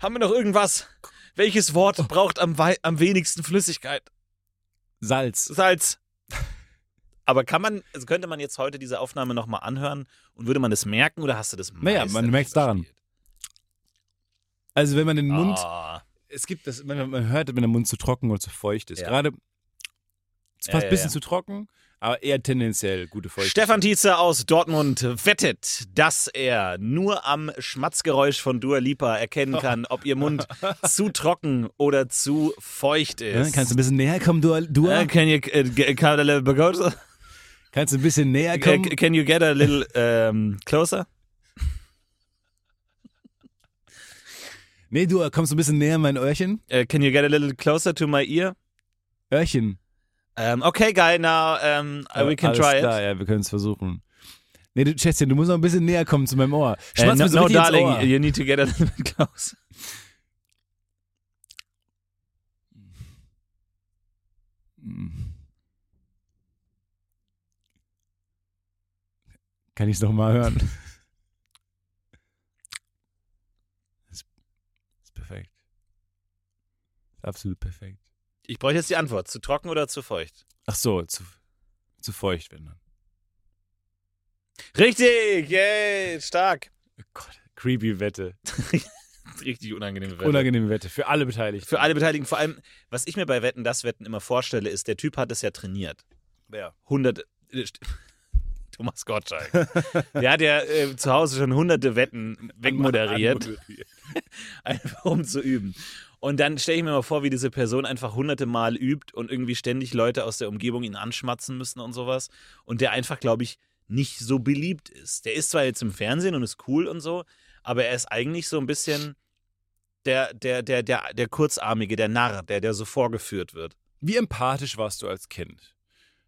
Haben wir noch irgendwas? Welches Wort braucht am, am wenigsten Flüssigkeit? Salz. Salz. Aber kann man, also könnte man jetzt heute diese Aufnahme nochmal anhören und würde man das merken oder hast du das Naja, man meisterlich merkt's daran. Also wenn man den Mund, Ah. es gibt das, man, man hört, wenn der Mund zu trocken oder zu feucht ist. Ja. Gerade Ja, fast ja, ein bisschen ja. zu trocken, aber eher tendenziell gute Feuchtigkeit. Stefan Tietze aus Dortmund wettet, dass er nur am Schmatzgeräusch von Dua Lipa erkennen kann, ob ihr Mund zu trocken oder zu feucht Ja, ist. kannst du ein bisschen näher kommen, du? du Uh, can you uh, get, can, a little bit closer? kannst du ein bisschen näher kommen? can you get a little um, closer? Nee, du kommst ein bisschen näher an mein Öhrchen. Uh, can you get a little closer to my ear? Öhrchen. Um, okay, guy, now um, uh, we can Alles try klar, it. ja, wir können es versuchen. Nee, du, Schätzchen, du musst noch ein bisschen näher kommen zu meinem Ohr. Uh, Schmatz no, mir so no darling, you need to get a little bit closer. Kann ich es nochmal hören? Das ist perfekt. Absolut perfekt. Ich bräuchte jetzt die Antwort. Zu trocken oder zu feucht? Ach so, zu, zu feucht, wenn dann. Richtig, yay, stark. Oh Gott, creepy Wette. Richtig unangenehme Wette. Unangenehme Wette für alle Beteiligten. Für alle Beteiligten. Vor allem, was ich mir bei Wetten, das Wetten immer vorstelle, ist, der Typ hat es ja trainiert. Wer? Hunderte. äh, st- Thomas Gottschalk. Der hat ja äh, zu Hause schon hunderte Wetten wegmoderiert, einfach um zu üben. Und dann stelle ich mir mal vor, wie diese Person einfach hunderte Mal übt und irgendwie ständig Leute aus der Umgebung ihn anschmatzen müssen und sowas. Und der einfach, glaube ich, nicht so beliebt ist. Der ist zwar jetzt im Fernsehen und ist cool und so, aber er ist eigentlich so ein bisschen der, der, der, der, der Kurzarmige, der Narr, der, der so vorgeführt wird. Wie empathisch warst du als Kind?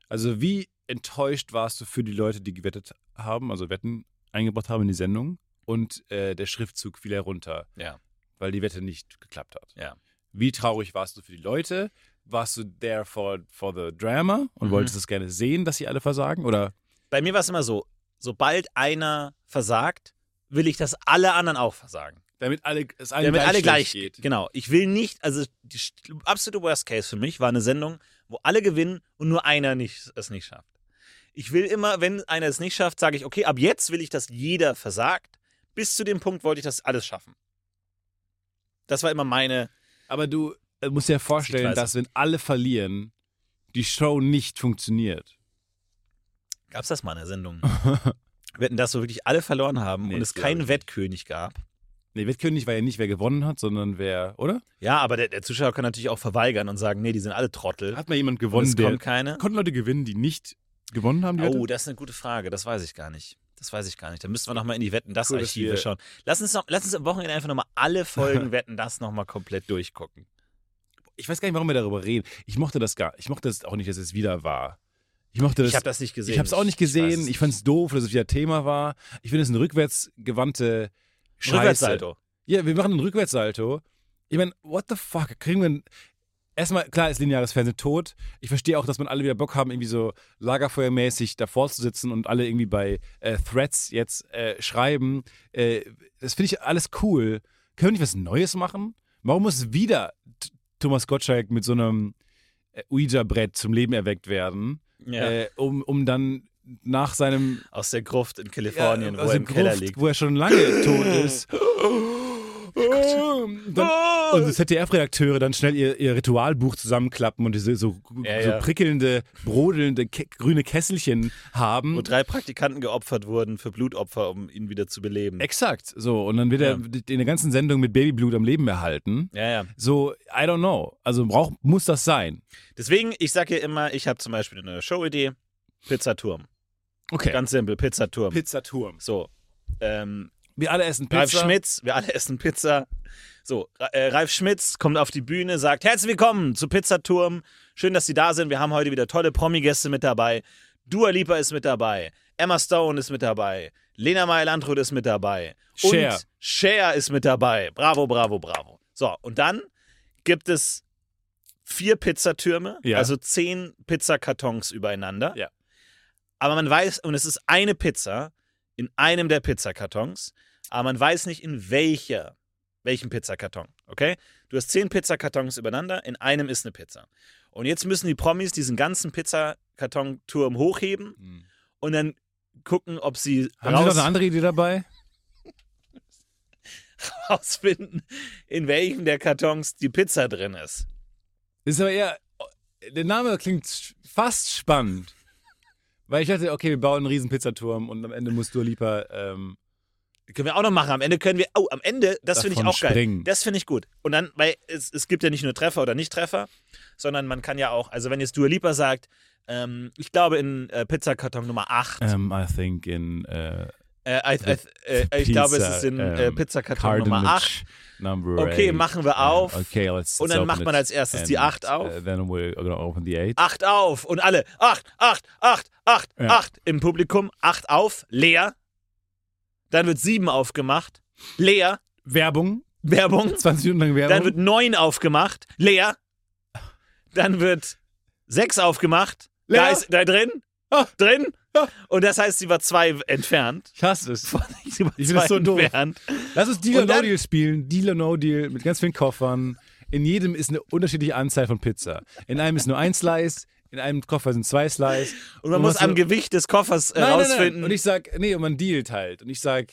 Also wie enttäuscht warst du für die Leute, die gewettet haben, also Wetten eingebracht haben in die Sendung und äh, der Schriftzug fiel herunter, Ja. Weil die Wette nicht geklappt hat? Ja. Wie traurig warst du für die Leute? Warst du there for, for the drama und Mhm. wolltest es gerne sehen, dass sie alle versagen? Oder Bei mir war es immer so, sobald einer versagt, will ich, dass alle anderen auch versagen. damit alle, es allen Damit gleich alle gleich geht? Genau. Ich will nicht, also die absolute Worst Case für mich war eine Sendung, wo alle gewinnen und nur einer nicht, es nicht schafft. Ich will immer, wenn einer es nicht schafft, sage ich, okay, ab jetzt will ich, dass jeder versagt. Bis zu dem Punkt wollte ich das alles schaffen. Das war immer meine. Aber du äh, musst dir ja vorstellen, dass wenn alle verlieren, die Show nicht funktioniert. Gab es das mal in der Sendung? Wetten, dass so wirklich alle verloren haben Nee, und das es keinen. Wettkönig gab. Nee, Wettkönig war ja nicht, wer gewonnen hat, sondern wer, oder? Ja, aber der, der Zuschauer kann natürlich auch verweigern und sagen, nee, die sind alle Trottel. Hat mal jemand Und gewonnen, es der. kommt keine. Konnten Leute gewinnen, die nicht gewonnen haben? Die Oh, Wette? das ist eine gute Frage. Das weiß ich gar nicht. Das weiß ich gar nicht. Da müssten wir nochmal in die Wetten das Cool, Archive schauen. Lass uns, noch, lass uns am Wochenende einfach nochmal alle Folgen Wetten das nochmal komplett durchgucken. Ich weiß gar nicht, warum wir darüber reden. Ich mochte das gar Ich mochte das auch nicht, dass es wieder war. Ich mochte das. ich habe das nicht gesehen. Ich habe es auch nicht gesehen. es Ich, fand es doof, dass es wieder Thema war. Ich finde es eine rückwärtsgewandte Scheiße. Rückwärtssalto. Ja, wir machen einen Rückwärtssalto. Ich meine, what the fuck? Kriegen wir ein Erstmal, klar ist lineares Fernsehen tot. Ich verstehe auch, dass man alle wieder Bock haben, irgendwie so lagerfeuermäßig davor zu sitzen und alle irgendwie bei äh, Threads jetzt äh, schreiben. Äh, das finde ich alles cool. Können wir nicht was Neues machen? Warum muss wieder Thomas Gottschalk mit so einem äh, Ouija-Brett zum Leben erweckt werden, Ja. äh, um, um dann nach seinem Aus der Gruft in Kalifornien, ja, wo er im dem Keller Gruft, liegt. wo er schon lange tot ist. dann, Und so ZDF-Redakteure dann schnell ihr, ihr Ritualbuch zusammenklappen und diese so, Ja, so ja. prickelnde, brodelnde ke grüne Kesselchen haben. Wo drei Praktikanten geopfert wurden für Blutopfer, um ihn wieder zu beleben. Exakt. So, und dann wird Ja. er in der ganzen Sendung mit Babyblut am Leben erhalten. Ja, ja. So, I don't know. Also brauch, muss das sein. Deswegen, ich sage ja immer, ich habe zum Beispiel eine Showidee. Pizzaturm. Okay. Ganz simpel, Pizzaturm. Pizzaturm. So. Ähm, Wir alle essen Pizza. Ralf Schmitz, wir alle essen Pizza. So, äh, Ralf Schmitz kommt auf die Bühne, sagt: Herzlich willkommen zu Pizzaturm. Schön, dass Sie da sind. Wir haben heute wieder tolle Promi-Gäste mit dabei. Dua Lipa ist mit dabei. Emma Stone ist mit dabei. Lena Meyer-Landrut ist mit dabei. Cher. Und Cher ist mit dabei. Bravo, bravo, bravo. So, und dann gibt es vier Pizzatürme, Ja. also zehn Pizzakartons übereinander. Ja. Aber man weiß, und es ist eine Pizza in einem der Pizzakartons, aber man weiß nicht in welcher, welchem Pizzakarton, okay? Du hast zehn Pizzakartons übereinander, in einem ist eine Pizza. Und jetzt müssen die Promis diesen ganzen Pizzakartonturm hochheben Hm. und dann gucken, ob sie Haben Sie noch raus, eine andere Idee dabei? rausfinden, in welchem der Kartons die Pizza drin ist. Ist aber eher. Der Name klingt fast spannend. Weil ich dachte, okay, wir bauen einen riesen Pizzaturm und am Ende musst du lieber. Ähm, Können wir auch noch machen. Am Ende können wir, oh, am Ende, das finde ich auch geil. springen. Das finde ich gut. Und dann, weil es, es gibt ja nicht nur Treffer oder Nicht-Treffer, sondern man kann ja auch, also wenn jetzt Dua Lipa sagt, ähm, ich glaube in äh, Pizzakarton Nummer 8, ähm, I think in. Äh, äh, I, I, äh, ich glaube, es ist in äh, ähm, Pizzakarton Nummer 8. Cartonnage Number Okay, machen wir Ähm, auf. Okay, let's, Und dann macht man als erstes die And, acht auf. äh, then we're gonna open the eight. 8 auf und alle 8, 8, 8, 8, Ja. 8 im Publikum, 8 auf, leer. Dann wird 7 aufgemacht, leer, Werbung. Werbung. 20 Minuten lang Werbung. Dann wird 9 aufgemacht, leer. Dann wird 6 aufgemacht, da Leer. ist da drin, Ah. drin. Ah. Und das heißt, sie war 2 entfernt. ich hasse es. Sie war Ich finde das zwei so doof. entfernt. Lass uns Deal or No Deal spielen. Deal or No Deal mit ganz vielen Koffern. In jedem ist eine unterschiedliche Anzahl von Pizza. In einem ist nur ein Slice, in einem Koffer sind zwei Slice. Und man muss was am so- Gewicht des Koffers äh, nein, nein, rausfinden. nein. Und ich sag, nee, und man dealt halt. Und ich sag,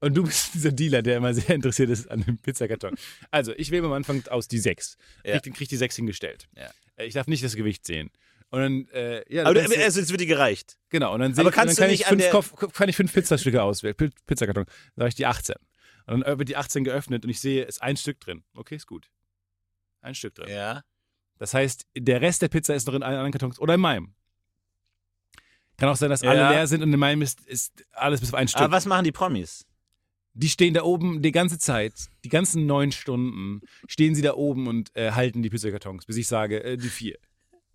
und du bist dieser Dealer, der immer sehr interessiert ist an dem Pizzakarton. Also, ich wähle am Anfang aus die sechs. Ja. Krieg, krieg die sechs hingestellt. Ja. Äh, Ich darf nicht das Gewicht sehen. Und dann, äh, ja, aber du, also jetzt wird die gereicht. genau. Und dann, seh aber ich, kannst und dann du kann nicht ich fünf, kann ich fünf Pizzastücke auswählen, Pi- Pizzakarton. Dann sage ich die 18. Und dann wird die 18 geöffnet und ich sehe, ist ein Stück drin. Okay, ist gut. Ein Stück drin. Ja. Das heißt, der Rest der Pizza ist noch in allen anderen Kartons oder in meinem. Kann auch sein, dass Ja. alle leer sind und in meinem ist, ist alles bis auf ein Stück. Aber was machen die Promis? die stehen da oben die ganze Zeit, die ganzen neun Stunden, stehen sie da oben und äh, halten die Pizzakartons, bis ich sage, äh, die vier.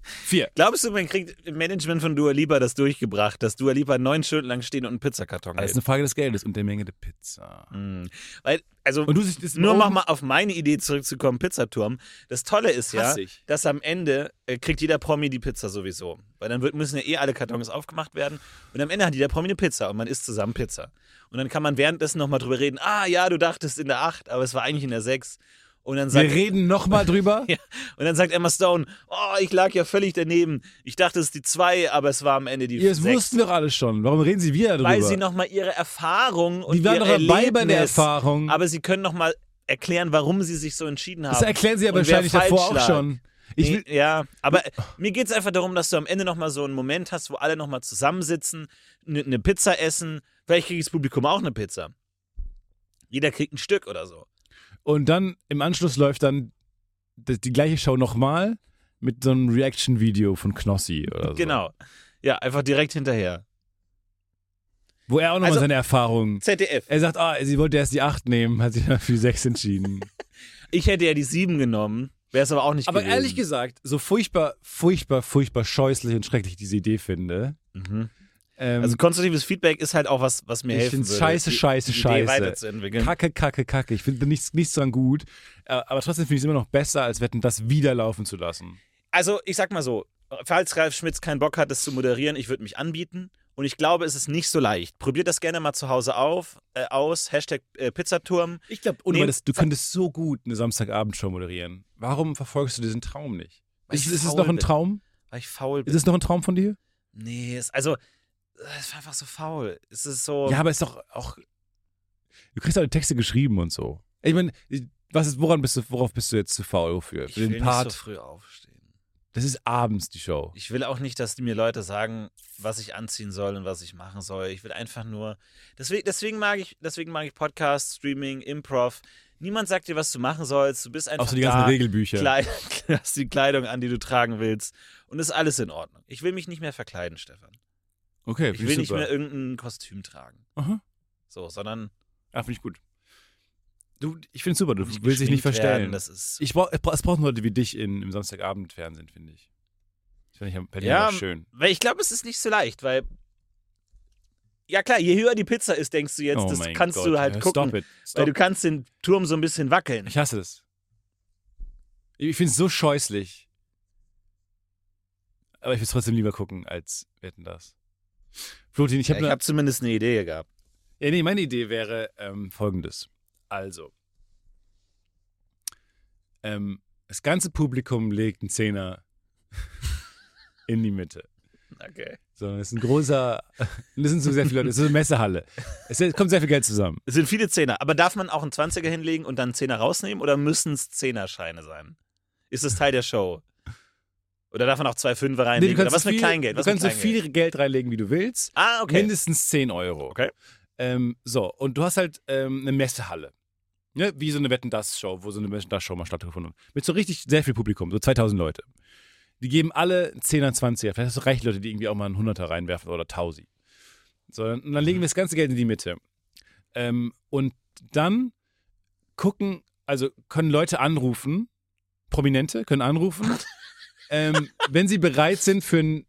Vier. Glaubst du, man kriegt im Management von Dua Lipa das durchgebracht, dass Dua Lipa neun Stunden lang stehen und einen Pizzakarton Das ist eine Frage des Geldes und der Menge der Pizza. Mhm. Weil, also, Und du siehst nur noch mal auf meine Idee zurückzukommen, Pizzaturm. Das Tolle ist ja, ich. dass am Ende äh, kriegt jeder Promi die Pizza sowieso. Weil dann wird, müssen ja eh alle Kartons aufgemacht werden. Und am Ende hat jeder Promi eine Pizza und man isst zusammen Pizza. Und dann kann man währenddessen nochmal drüber reden, ah ja, du dachtest in der 8, aber es war eigentlich in der 6. Und dann Wir sagt, reden nochmal drüber. Ja. Und dann sagt Emma Stone, oh, ich lag ja völlig daneben. Ich dachte, es ist die 2, aber es war am Ende die Ja, das 6. wussten wir alles schon. Warum reden Sie wieder darüber? Weil sie nochmal ihre Erfahrung und die waren doch dabei bei der Erfahrung. Aber sie können nochmal erklären, warum sie sich so entschieden haben. das erklären Sie ja wahrscheinlich davor auch schon. Ich nee, ja, aber mir geht es einfach darum, dass du am Ende nochmal so einen Moment hast, wo alle nochmal zusammensitzen, eine ne Pizza essen. Vielleicht kriegt das Publikum auch eine Pizza. Jeder kriegt ein Stück oder so. Und dann im Anschluss läuft dann die, die gleiche Show nochmal mit so einem Reaction-Video von Knossi oder so. Genau. Ja, einfach direkt hinterher. Wo er auch nochmal Also- seine Erfahrungen. ZDF. Er sagt, ah, sie wollte erst die 8 nehmen, hat sich dann für die 6 entschieden. Ich hätte ja die 7 genommen, wäre es aber auch nicht Aber gewesen. ehrlich gesagt, so furchtbar, furchtbar, furchtbar scheußlich und schrecklich ich diese Idee finde. Mhm. Ähm, Also konstruktives Feedback ist halt auch was, was mir Ich helfen find's würde. scheiße, die, scheiße, die scheiße. Idee weiterzuentwickeln. Kacke, Kacke, Kacke. Ich finde nichts, nichts dran gut. Äh, Aber trotzdem finde ich es immer noch besser, als wetten, das wieder laufen zu lassen. Also ich sag mal so, falls Ralf Schmitz keinen Bock hat, das zu moderieren, ich würde mich anbieten. Und ich glaube, es ist nicht so leicht. Probiert das gerne mal zu Hause auf, äh, aus. Hashtag äh, Pizzaturm. Ich glaube, du könntest so gut eine Samstagabendshow moderieren. Warum verfolgst du diesen Traum nicht? Ist, ich ist es noch ein bin. Traum? Weil ich faul bin. Ist es noch ein Traum von dir? nee, es, also, es war einfach so faul. Es ist so. Ja, aber ist doch auch. Du kriegst auch die Texte geschrieben und so. Ich meine, Was ist, woran bist du, worauf bist du jetzt zu faul für? Für den Part. früh aufstehen. das ist abends die Show. Ich will auch nicht, dass mir Leute sagen, was ich anziehen soll und was ich machen soll. Ich will einfach nur. Deswegen, deswegen mag ich, deswegen mag ich Podcast, Streaming, Improv. Niemand sagt dir, was du machen sollst. Du bist einfach Auch so die da, ganzen Regelbücher. Kleid, hast die Kleidung an, die du tragen willst. Und ist alles in Ordnung. Ich will mich nicht mehr verkleiden, Stefan. Okay, Ich will nicht super. mehr irgendein Kostüm tragen. Aha. So, sondern Ja, finde ich gut. Du, ich finde es super, du nicht willst dich nicht verstellen. Werden, das ist. ich brauch, es bra- es brauchen Leute wie dich in, im Samstagabend-Fernsehen, finde ich. Das finde ich am Berlin Ja, schön. Weil ich glaube, es ist nicht so leicht, weil. Ja klar, je höher die Pizza ist, denkst du jetzt, oh das kannst Gott. du halt ja, gucken. Stop it. Weil Stop. du kannst den Turm so ein bisschen wackeln. Ich hasse das. Ich finde es so scheußlich. Aber ich will es trotzdem lieber gucken, als wetten das. Flotin, ich Ja, habe ich eine habe zumindest eine Idee gehabt. Ja, nee, meine Idee wäre ähm, folgendes. Also, ähm, das ganze Publikum legt einen Zehner in die Mitte. Okay. So, das ist ein großer, das sind so sehr viele Leute, das ist eine Messehalle. Es kommt sehr viel Geld zusammen. Es sind viele Zehner. Aber darf man auch einen 20er hinlegen und dann einen Zehner rausnehmen oder müssen es Zehnerscheine sein? Ist das Teil der Show? Oder darf man auch zwei Fünfer Nee, reinlegen? du oder kannst, was so mit viel, Kleingeld? du Was mit kannst so viel Geld reinlegen, wie du willst. Ah, okay. Mindestens 10 Euro. Okay. Ähm, so, und du hast halt ähm, eine Messehalle. Ne? Wie so eine Wetten-Das-Show, wo so eine Wetten-Das-Show mal stattgefunden hat. Mit so richtig sehr viel Publikum, so 2000 Leute. Die geben alle 10er, 20er. Vielleicht hast du reich Leute, die irgendwie auch mal einen 100er reinwerfen oder 1000. So, und dann legen wir das ganze Geld in die Mitte. Ähm, und dann gucken, also können Leute anrufen, Prominente können anrufen, ähm, wenn sie bereit sind für einen,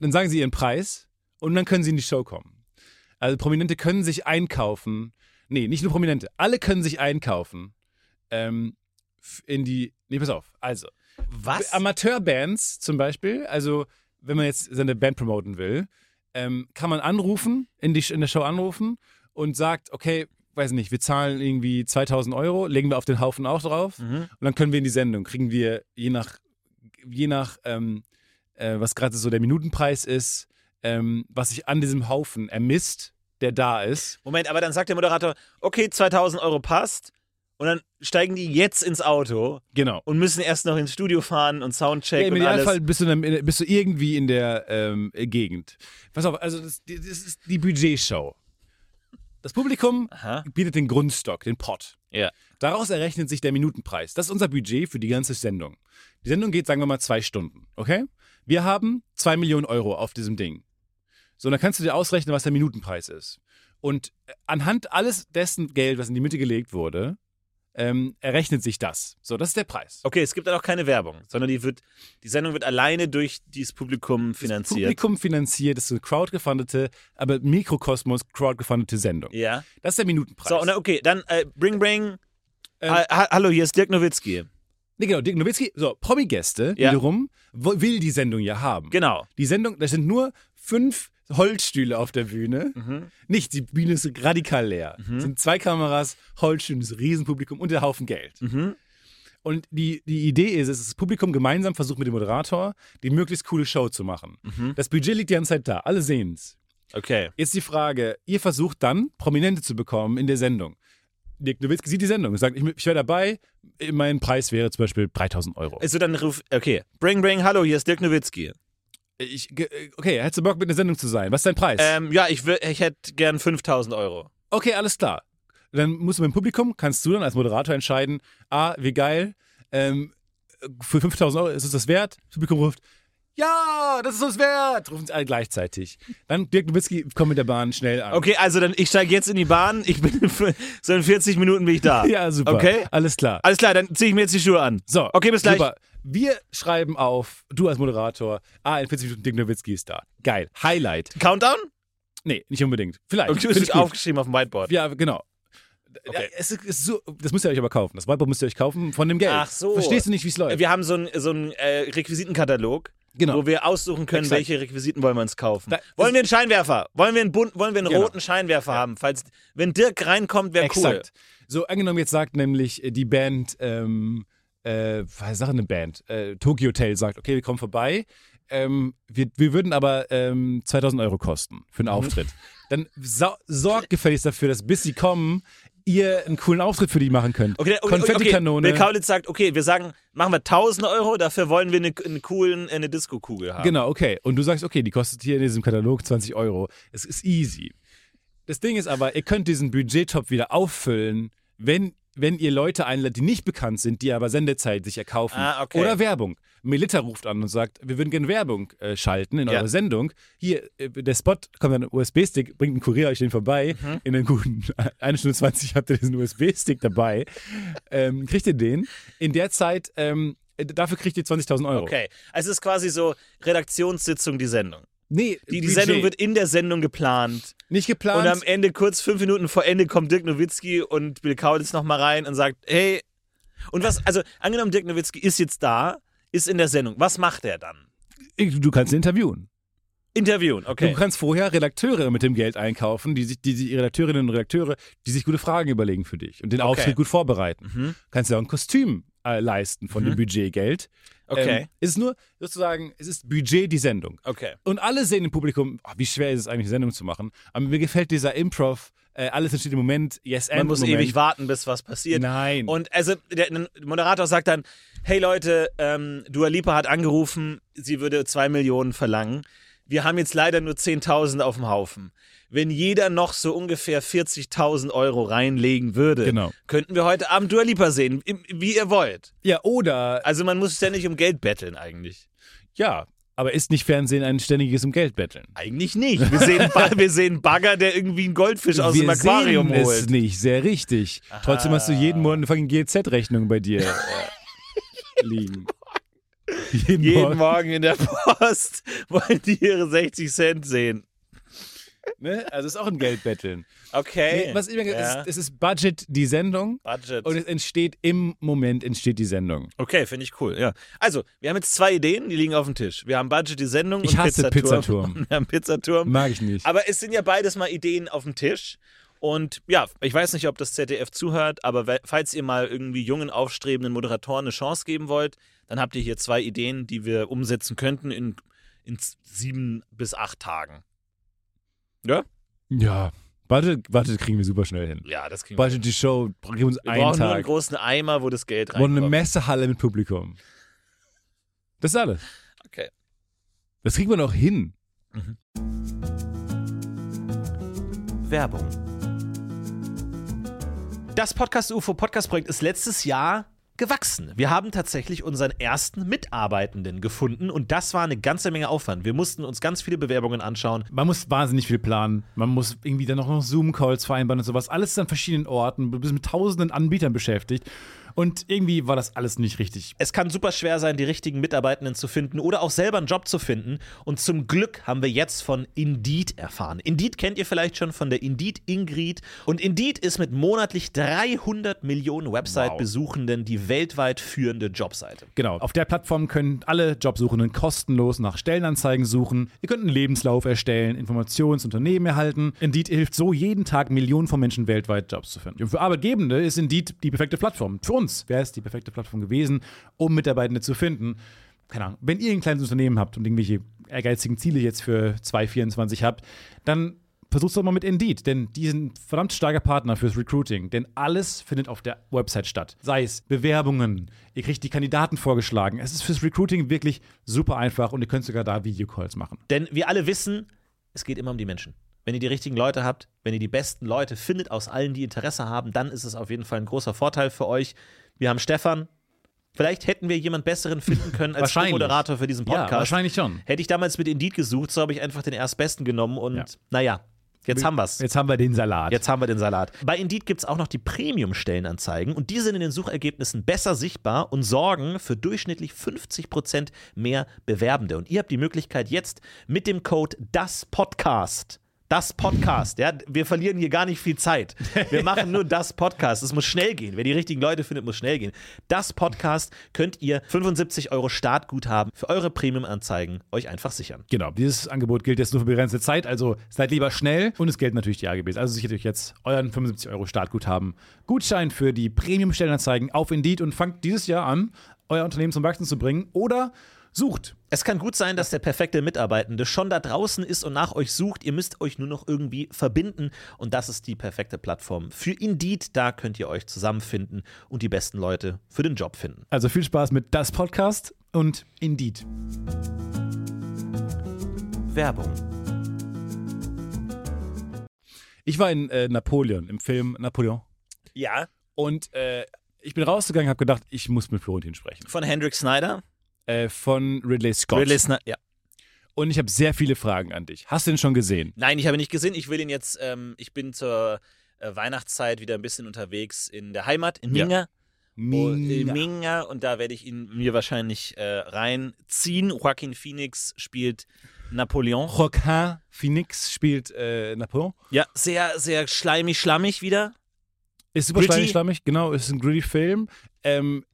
dann sagen sie ihren Preis und dann können sie in die Show kommen. Also Prominente können sich einkaufen. Nee, nicht nur Prominente. Alle können sich einkaufen. Ähm, in die. Nee, pass auf. Also, Was? Amateurbands zum Beispiel, also wenn man jetzt seine Band promoten will, ähm, kann man anrufen, in, die, in der Show anrufen und sagt, okay, weiß nicht, wir zahlen irgendwie 2000 Euro, legen wir auf den Haufen auch drauf Mhm. und dann können wir in die Sendung, kriegen wir je nach, je nach ähm, äh, was gerade so der Minutenpreis ist, ähm, was sich an diesem Haufen ermisst, der da ist. Moment, aber dann sagt der Moderator, okay, 2000 Euro passt. Und dann steigen die jetzt ins Auto Genau. und müssen erst noch ins Studio fahren und Soundcheck Ja, Im und alles. Idealfall bist du, dann, bist du irgendwie in der ähm, Gegend. Pass auf, also das, das ist die Budgetshow. Das Publikum Aha. bietet den Grundstock, den Pot. Ja. Daraus errechnet sich der Minutenpreis. Das ist unser Budget für die ganze Sendung. Die Sendung geht, sagen wir mal, zwei Stunden. Okay? Wir haben zwei Millionen Euro auf diesem Ding. So, dann kannst du dir ausrechnen, was der Minutenpreis ist. Und äh, anhand alles dessen Geld, was in die Mitte gelegt wurde, ähm, errechnet sich das. So, das ist der Preis. Okay, es gibt dann auch keine Werbung, sondern die, wird, die Sendung wird alleine durch dieses Publikum Das finanziert. Publikum finanziert, das ist eine crowdgefundete, aber Mikrokosmos crowdgefundete Sendung. Ja. Das ist der Minutenpreis. So, dann, okay, dann äh, Bring Bring. Ähm, ha ha hallo, hier ist Dirk Nowitzki. nee, genau, Dirk Nowitzki, so, Promi-Gäste Ja. wiederum will die Sendung ja haben. Genau. Die Sendung, das sind nur fünf Holzstühle auf der Bühne. Mhm. Nicht, die Bühne ist radikal leer. Es sind zwei Kameras, Holzstühle, das Riesenpublikum und der Haufen Geld. Mhm. Und die, die Idee ist, es, das Publikum gemeinsam versucht mit dem Moderator, die möglichst coole Show zu machen. Mhm. Das Budget liegt die ganze Zeit da, alle sehen es. Okay. Jetzt die Frage, ihr versucht dann, Prominente zu bekommen in der Sendung. Dirk Nowitzki sieht die Sendung und sagt, ich, ich wäre dabei, mein Preis wäre zum Beispiel 3000 Euro. Also dann ruf, okay, Bring Bring, hallo, hier ist Dirk Nowitzki. Ich, okay, hättest du Bock mit einer Sendung zu sein? Was ist dein Preis? Ähm, ja, ich, ich hätte gern 5000 Euro. Okay, alles klar. Dann musst du mit dem Publikum, kannst du dann als Moderator entscheiden, ah, wie geil, ähm, für 5000 Euro ist es das wert? Das Publikum ruft, ja, das ist uns wert, rufen sie alle gleichzeitig. Dann Dirk Nowitzki kommt mit der Bahn schnell an. Okay, also dann, ich steige jetzt in die Bahn, ich bin, so in 40 Minuten bin ich da. Ja, super. Okay. Alles klar. Alles klar, dann ziehe ich mir jetzt die Schuhe an. So, Okay, bis gleich. Super. Wir schreiben auf, du als Moderator, ah, in 40 Minuten Dirk Nowitzki ist da. Geil. Highlight. Countdown? Nee, nicht unbedingt. Vielleicht. Okay, ist aufgeschrieben auf dem Whiteboard. Ja, genau. Ja, Okay. es ist, so, das müsst ihr euch aber kaufen. Das Whiteboard müsst ihr euch kaufen von dem Geld. Ach so. Verstehst du nicht, wie es läuft? Wir haben so einen so einen, äh, Requisitenkatalog, Genau. wo wir aussuchen können, Exakt. welche Requisiten wollen wir uns kaufen. Da- wollen wir einen Scheinwerfer? Wollen wir einen, bunt, wollen wir einen Genau. roten Scheinwerfer haben? Falls, wenn Dirk reinkommt, wäre cool. So, angenommen, jetzt sagt nämlich äh, die Band, ähm, äh, was sagt eine Band? Äh, Tokyo Hotel sagt, okay, wir kommen vorbei. Ähm, wir, wir würden aber ähm, 2000 Euro kosten für Mhm. einen Auftritt. Dann sau- sorgt gefälligst dafür, dass bis sie kommen, ihr einen coolen Auftritt für die machen könnt. Okay, okay, Konfettikanone. Okay. Bill Kaulitz sagt, okay, wir sagen, machen wir 1000 Euro, dafür wollen wir eine, eine coolen, eine Disco-Kugel haben. Genau, okay. Und du sagst, okay, die kostet hier in diesem Katalog 20 Euro. Es ist easy. Das Ding ist aber, ihr könnt diesen Budgettop wieder auffüllen, wenn, wenn ihr Leute einladet, die nicht bekannt sind, die aber Sendezeit sich erkaufen. Ah, okay. Oder Werbung. Melitta ruft an und sagt, wir würden gerne Werbung äh, schalten in Ja. eurer Sendung. Hier, äh, der Spot kommt an einen USB-Stick, bringt ein Kurier euch den vorbei. Mhm. In einer guten eine Stunde 20 habt ihr diesen USB-Stick dabei. Ähm, kriegt ihr den. In der Zeit, ähm, äh, dafür kriegt ihr 20.000 Euro. Okay, also es ist quasi so Redaktionssitzung, die Sendung. Nee, Die, die. Sendung wird in der Sendung geplant. nicht geplant. Und am Ende, kurz fünf Minuten vor Ende, kommt Dirk Nowitzki und Bill Kaulitz nochmal rein und sagt, hey, und was, also angenommen, Dirk Nowitzki ist jetzt da, ist in der Sendung. Was macht er dann? du kannst ihn interviewen. Interviewen, okay. Du kannst vorher Redakteure mit dem Geld einkaufen, die sich, die sich Redakteurinnen und Redakteure, die sich gute Fragen überlegen für dich und den Okay. Auftritt gut vorbereiten. Mhm. Kannst ja auch ein Kostüm äh, leisten von dem Budgetgeld. Okay. Ähm, es ist nur sozusagen, es ist Budget die Sendung. Okay. Und alle sehen im Publikum, ach, wie schwer ist es eigentlich, eine Sendung zu machen. Aber mir gefällt dieser Improv, äh, alles entsteht im Moment, yes and Man muss Moment. ewig warten, bis was passiert. Nein. Und also der der Moderator sagt dann, hey Leute, ähm, Dua Lipa hat angerufen, sie würde zwei Millionen verlangen. Wir haben jetzt leider nur 10.000 auf dem Haufen. Wenn jeder noch so ungefähr 40.000 Euro reinlegen würde, Genau. könnten wir heute Abend Dua Lipa sehen, wie ihr wollt. ja, oder, Also man muss ständig um Geld betteln eigentlich. ja, aber ist nicht Fernsehen ein ständiges um Geld betteln? Eigentlich nicht. Wir sehen, wir sehen Bagger, der irgendwie einen Goldfisch aus Wir dem Aquarium sehen holt. nicht, sehr richtig. Trotzdem hast du jeden Monat eine fucking GZ-Rechnung bei dir äh, liegen. Jeden, Jeden Morgen. Morgen in der Post wollen die ihre 60 Cent sehen. Ne? Also ist auch ein Geldbetteln. Okay. Nee, was ich mir Ja. ist, es ist Budget die Sendung Budget. und es entsteht im Moment entsteht die Sendung. Okay, finde ich cool, ja. Also, wir haben jetzt zwei Ideen, die liegen auf dem Tisch. Wir haben Budget, die Sendung Ich und hasse Pizzaturm. Pizzaturm. Wir haben Pizzaturm. Mag ich nicht. Aber es sind ja beides mal Ideen auf dem Tisch. Und ja, ich weiß nicht, ob das ZDF zuhört, aber falls ihr mal irgendwie jungen, aufstrebenden Moderatoren eine Chance geben wollt, dann habt ihr hier zwei Ideen, die wir umsetzen könnten in, in sieben bis acht Tagen. Ja? ja, Budget, Budget kriegen wir super schnell hin. Ja, das kriegen wir. Budget die Show, gib uns Wir einen brauchen nur einen Tag. großen Eimer, wo das Geld Und eine reinkommt. Messehalle mit Publikum. Das ist alles. Okay. Das kriegen wir noch hin. Werbung. Das Podcast UFO Podcast Projekt ist letztes Jahr gewachsen. Wir haben tatsächlich unseren ersten Mitarbeitenden gefunden und das war eine ganze Menge Aufwand. Wir mussten uns ganz viele Bewerbungen anschauen. Man muss wahnsinnig viel planen. Man muss irgendwie dann auch noch Zoom-Calls vereinbaren und sowas. Alles an verschiedenen Orten. Du bist mit tausenden Anbietern beschäftigt. Und irgendwie war das alles nicht richtig. Es kann super schwer sein, die richtigen Mitarbeitenden zu finden oder auch selber einen Job zu finden. Und zum Glück haben wir jetzt von Indeed erfahren. Indeed kennt ihr vielleicht schon von der Indeed Ingrid. Und Indeed ist mit monatlich 300 Millionen Website-Besuchenden die weltweit führende Jobseite. Genau. Auf der Plattform können alle Jobsuchenden kostenlos nach Stellenanzeigen suchen. Ihr könnt einen Lebenslauf erstellen, Informationen zu Unternehmen erhalten. Indeed hilft so jeden Tag Millionen von Menschen weltweit Jobs zu finden. Und für Arbeitgebende ist Indeed die perfekte Plattform. Für uns wäre es die perfekte Plattform gewesen, um Mitarbeitende zu finden. Keine Ahnung, wenn ihr ein kleines Unternehmen habt und irgendwelche ehrgeizigen Ziele jetzt für 2024 habt, dann versuch's doch mal mit Indeed, denn die sind verdammt starker Partner fürs Recruiting, denn alles findet auf der Website statt. Sei es Bewerbungen, ihr kriegt die Kandidaten vorgeschlagen. Es ist fürs Recruiting wirklich super einfach und ihr könnt sogar da Videocalls machen. Denn wir alle wissen, es geht immer um die Menschen. Wenn ihr die richtigen Leute habt, wenn ihr die besten Leute findet aus allen, die Interesse haben, dann ist es auf jeden Fall ein großer Vorteil für euch. Wir haben Stefan. Vielleicht hätten wir jemand besseren finden können als. Moderator für diesen Podcast. Ja, wahrscheinlich schon. Hätte ich damals mit Indeed gesucht, so habe ich einfach den erstbesten genommen und Ja. naja, jetzt haben wir's. Jetzt haben wir den Salat. Jetzt haben wir den Salat. Bei Indeed gibt es auch noch die Premium-Stellenanzeigen und die sind in den Suchergebnissen besser sichtbar und sorgen für durchschnittlich 50% mehr Bewerbende. Und ihr habt die Möglichkeit jetzt mit dem Code das Podcast. Das Podcast, ja, wir verlieren hier gar nicht viel Zeit. Wir machen nur das Podcast. Es muss schnell gehen. Wer die richtigen Leute findet, muss schnell gehen. Das Podcast könnt ihr 75 Euro Startguthaben für eure Premium-Anzeigen euch einfach sichern. Genau, dieses Angebot gilt jetzt nur für begrenzte Zeit, also seid lieber schnell und es gelten natürlich die AGBs. Also sichert euch jetzt euren 75 Euro Startguthaben. Gutschein für die Premium-Stellenanzeigen auf Indeed und fangt dieses Jahr an, euer Unternehmen zum Wachsen zu bringen oder sucht. Es kann gut sein, dass der perfekte Mitarbeitende schon da draußen ist und nach euch sucht. Ihr müsst euch nur noch irgendwie verbinden. Und das ist die perfekte Plattform für Indeed. Da könnt ihr euch zusammenfinden und die besten Leute für den Job finden. Also viel Spaß mit das Podcast und Indeed. Werbung. Ich war in äh, Napoleon, im Film Napoleon. Ja, Und äh, ich bin rausgegangen, habe gedacht, ich muss mit Florentin sprechen. von Hendrik Snyder. Äh, von Ridley Scott. Ridley Snyder. Ja. Und ich habe sehr viele Fragen an dich. Hast du den schon gesehen? Nein, ich habe ihn nicht gesehen. Ich will ihn jetzt, ähm, ich bin zur äh, Weihnachtszeit wieder ein bisschen unterwegs in der Heimat, in Ja. Minga. Oh, in Minga. Minga. Und da werde ich ihn mir wahrscheinlich äh, reinziehen. Joaquin Phoenix spielt Napoleon. Joaquin Phoenix spielt äh, Napoleon. Ja, sehr, sehr schleimig, schlammig wieder. Ist super schleimig, schlammig, genau, ist ein gritty Film. Ähm,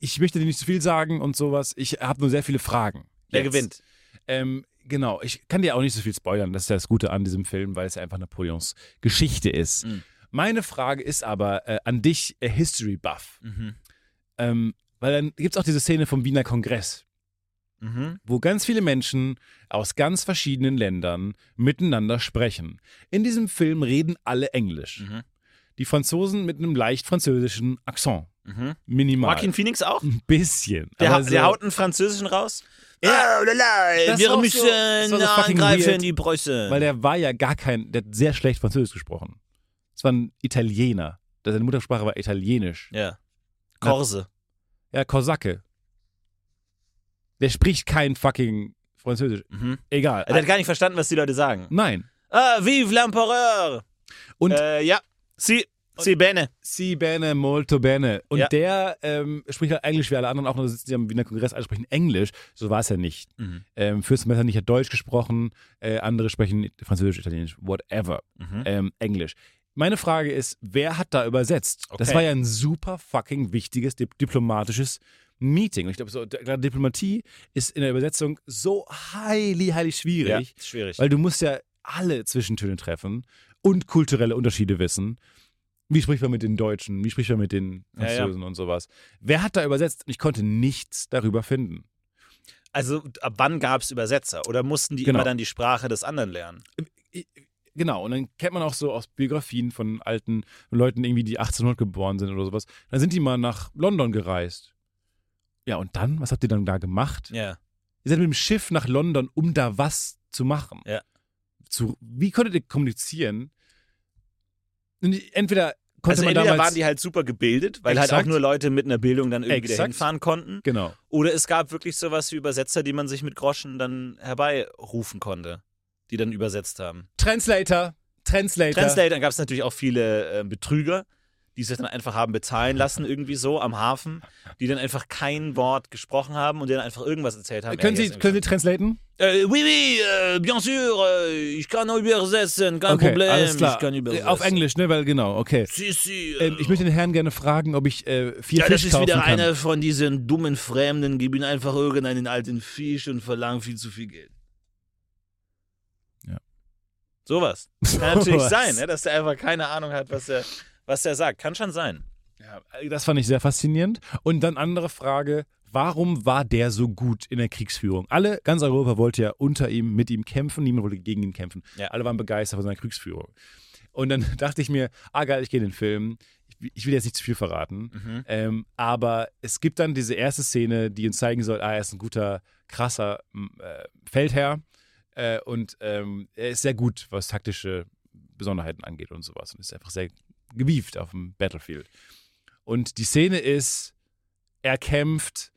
ich möchte dir nicht zu viel sagen und sowas. Ich habe nur sehr viele Fragen. Wer Jetzt. gewinnt? Ähm, genau, ich kann dir auch nicht so viel spoilern. Das ist ja das Gute an diesem Film, weil es ja einfach Napoleons Geschichte ist. Mhm. Meine Frage ist aber äh, an dich, äh, History Buff. Mhm. Ähm, weil dann gibt es auch diese Szene vom Wiener Kongress, Mhm. wo ganz viele Menschen aus ganz verschiedenen Ländern miteinander sprechen. In diesem Film reden alle Englisch. Mhm. Die Franzosen mit einem leicht französischen Akzent. Mhm. Minimal. Joaquin Phoenix auch? Ein bisschen. Der, aber ha der so- haut einen Französischen raus? Ja. Ah, lala, Das wir müssen so- angreifen weird. in die Preuße. Weil der war ja gar kein, der hat sehr schlecht Französisch gesprochen. Es war ein Italiener. Seine Muttersprache war Italienisch. ja. Korse. Ja, Kosake. Der spricht kein fucking Französisch. Mhm. Egal. Der hat gar nicht verstanden, was die Leute sagen. Nein. Ah, vive l'empereur! Und Äh, ja. Si, si bene. si bene, molto bene. Und Ja. der ähm, spricht halt Englisch wie alle anderen auch, nur sitzen die am Wiener Kongress, alle sprechen Englisch. So war es ja nicht. Mhm. Ähm, Fürstenmesser nicht hat Deutsch gesprochen, äh, andere sprechen Französisch, Italienisch, whatever. Mhm. ähm, Englisch. Meine Frage ist, wer hat da übersetzt? Das Okay. war ja ein super fucking wichtiges dip diplomatisches Meeting. Und ich glaube, so, gerade Diplomatie ist in der Übersetzung so highly Ja, schwierig, ist schwierig. weil du musst ja alle Zwischentöne treffen und kulturelle Unterschiede wissen. Wie spricht man mit den Deutschen? Wie spricht man mit den Ja, ja. Franzosen und sowas? Wer hat da übersetzt? Und ich konnte nichts darüber finden. Also, ab wann gab es Übersetzer? Oder mussten die Genau. immer dann die Sprache des anderen lernen? Genau, und dann kennt man auch so aus Biografien von alten Leuten, irgendwie, die 1800 geboren sind oder sowas. Dann sind die mal nach London gereist. Ja, und dann? Was habt ihr dann da gemacht? Ja. Ihr seid mit dem Schiff nach London, um da was zu machen. Ja. Zu, wie konntet ihr kommunizieren? Entweder konnte Also man entweder waren die halt super gebildet, weil halt auch Exakt. nur Leute mit einer Bildung dann irgendwie Exakt. hinfahren konnten. genau. Oder es gab wirklich sowas wie Übersetzer, die man sich mit Groschen dann herbeirufen konnte, die dann übersetzt haben. Translator. Translator. Translator, dann gab es natürlich auch viele äh, Betrüger, die sich dann einfach haben bezahlen lassen, irgendwie so am Hafen, die dann einfach kein Wort gesprochen haben und denen einfach irgendwas erzählt haben. können, Sie, können Sie translaten? Äh, oui, oui, äh, bien sûr, äh, ich kann übersetzen, kein okay, Problem, alles klar. ich kann übersetzen. Auf Englisch, ne? Weil genau, okay. Si, si, äh, Ähm, ich möchte den Herrn gerne fragen, ob ich äh, vier ja, Fisch das ist kaufen wieder kann. einer von diesen dummen Fremden, gib ihm einfach irgendeinen alten Fisch und verlang viel zu viel Geld. Ja. Sowas. Kann natürlich sein, ne, dass der einfach keine Ahnung hat, was er, was er sagt. Kann schon sein. Ja, das fand ich sehr faszinierend. Und dann andere Frage, warum war der so gut in der Kriegsführung? Alle, ganz Europa wollte ja unter ihm, mit ihm kämpfen, niemand wollte gegen ihn kämpfen. Ja. Alle waren begeistert von seiner Kriegsführung. Und dann dachte ich mir, ah geil, ich gehe in den Film. Ich, ich will jetzt nicht zu viel verraten. Mhm. Ähm, aber es gibt dann diese erste Szene, die uns zeigen soll, ah, er ist ein guter, krasser äh, Feldherr. Äh, und ähm, er ist sehr gut, was taktische Besonderheiten angeht und sowas. Und ist einfach sehr gewieft auf dem Battlefield. Und die Szene ist, er kämpft,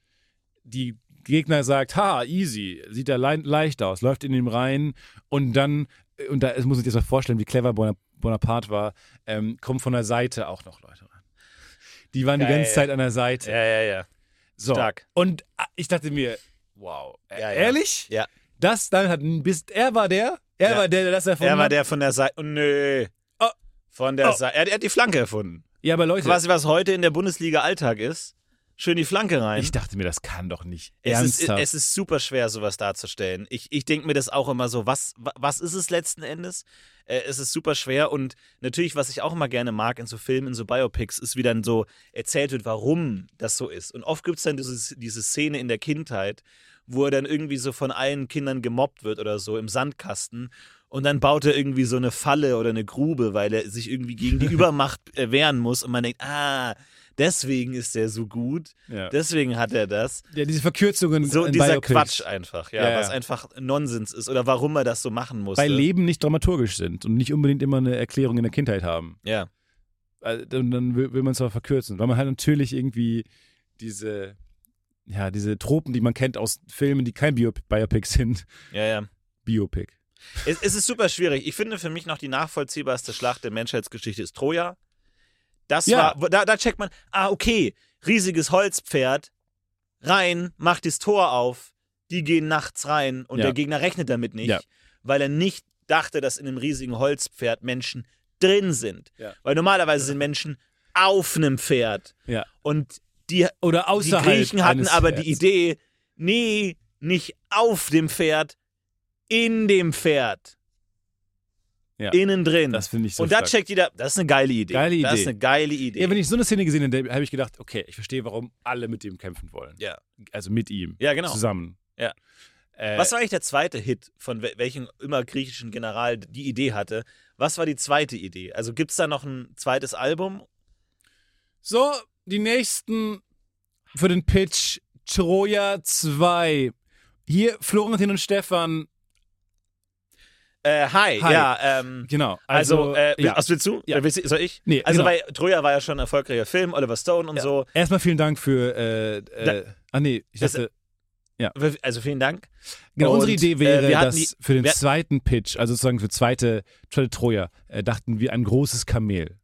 die Gegner sagt, ha, easy, sieht er le leicht aus, läuft in ihm rein und dann, und da muss ich dir mal vorstellen, wie clever Bona- Bonaparte war, ähm, kommen von der Seite auch noch Leute ran. Die waren die Geil. ganze Zeit an der Seite. Ja, ja, ja. So. Stark. Und ah, ich dachte mir, wow, äh, Ja, ja. ehrlich? Ja. Das dann hat, bis, er war der, er Ja. war der, der das erfunden Er war hat. der von der Seite. Oh, nö. Oh. Von der Oh. Seite. Er, er hat die Flanke erfunden. Ja, aber Leute, Quasi, was heute in der Bundesliga Alltag ist. Schön die Flanke rein. ich dachte mir, das kann doch nicht Es ist, ernsthaft. es ist super schwer, sowas darzustellen. Ich, ich denke mir das auch immer so, was, wa- was ist es letzten Endes? Äh, es ist super schwer und natürlich, was ich auch immer gerne mag in so Filmen, in so Biopics, ist, wie dann so erzählt wird, warum das so ist. Und oft gibt es dann dieses, diese Szene in der Kindheit, wo er dann irgendwie so von allen Kindern gemobbt wird oder so im Sandkasten. Und dann baut er irgendwie so eine Falle oder eine Grube, weil er sich irgendwie gegen die Übermacht wehren muss. Und man denkt, ah, deswegen ist er so gut. Ja. Deswegen hat er das. ja, diese Verkürzungen So dieser Biopics. Quatsch einfach, ja, Ja, was einfach Nonsens ist oder warum er das so machen musste. Weil Leben nicht dramaturgisch sind und nicht unbedingt immer eine Erklärung in der Kindheit haben. ja. Also, dann dann will, will man es zwar verkürzen, weil man halt natürlich irgendwie diese, ja, diese Tropen, die man kennt aus Filmen, die kein Bio Biopic sind, ja, ja. Biopic. Es, es ist super schwierig. Ich finde für mich noch die nachvollziehbarste Schlacht der Menschheitsgeschichte ist Troja. Das Ja. war, da, da checkt man, ah, okay, riesiges Holzpferd, rein, macht das Tor auf, die gehen nachts rein und Ja. der Gegner rechnet damit nicht, Ja. weil er nicht dachte, dass in einem riesigen Holzpferd Menschen drin sind. Ja. Weil normalerweise sind Menschen auf einem Pferd. Ja. Und die, Oder die außerhalb Griechen hatten aber Pferds. die Idee, nee, nicht auf dem Pferd, in dem Pferd. Ja. Innen drin. Das finde ich so Und da checkt jeder, das ist eine geile Idee. Geile Das ist Idee. eine geile Idee. Ja, wenn ich so eine Szene gesehen habe, habe ich gedacht, okay, ich verstehe, warum alle mit ihm kämpfen wollen. Ja. Also mit ihm. Ja, genau. Zusammen. Ja. Äh, Was war eigentlich der zweite Hit, von wel- welchem immer griechischen General die Idee hatte? Was war die zweite Idee? Also gibt es da noch ein zweites Album? So, die nächsten für den Pitch Troja 2. Hier Florentin und Stefan. Äh, hi, Hi. ja, ähm, Genau. also, Also, äh, ja. was willst du? Ja. Äh, willst du? Soll ich? Nee, also, genau. weil Troja war ja schon ein erfolgreicher Film, Oliver Stone und Ja. so. Erstmal vielen Dank für. Äh, äh, ah, nee, ich dachte. Also, vielen Dank. Genau, unsere Und, Idee äh, wäre, hatten dass die- für den zweiten Pitch, also sozusagen für zweite, zweite Troja, äh, dachten wir ein großes Kamel.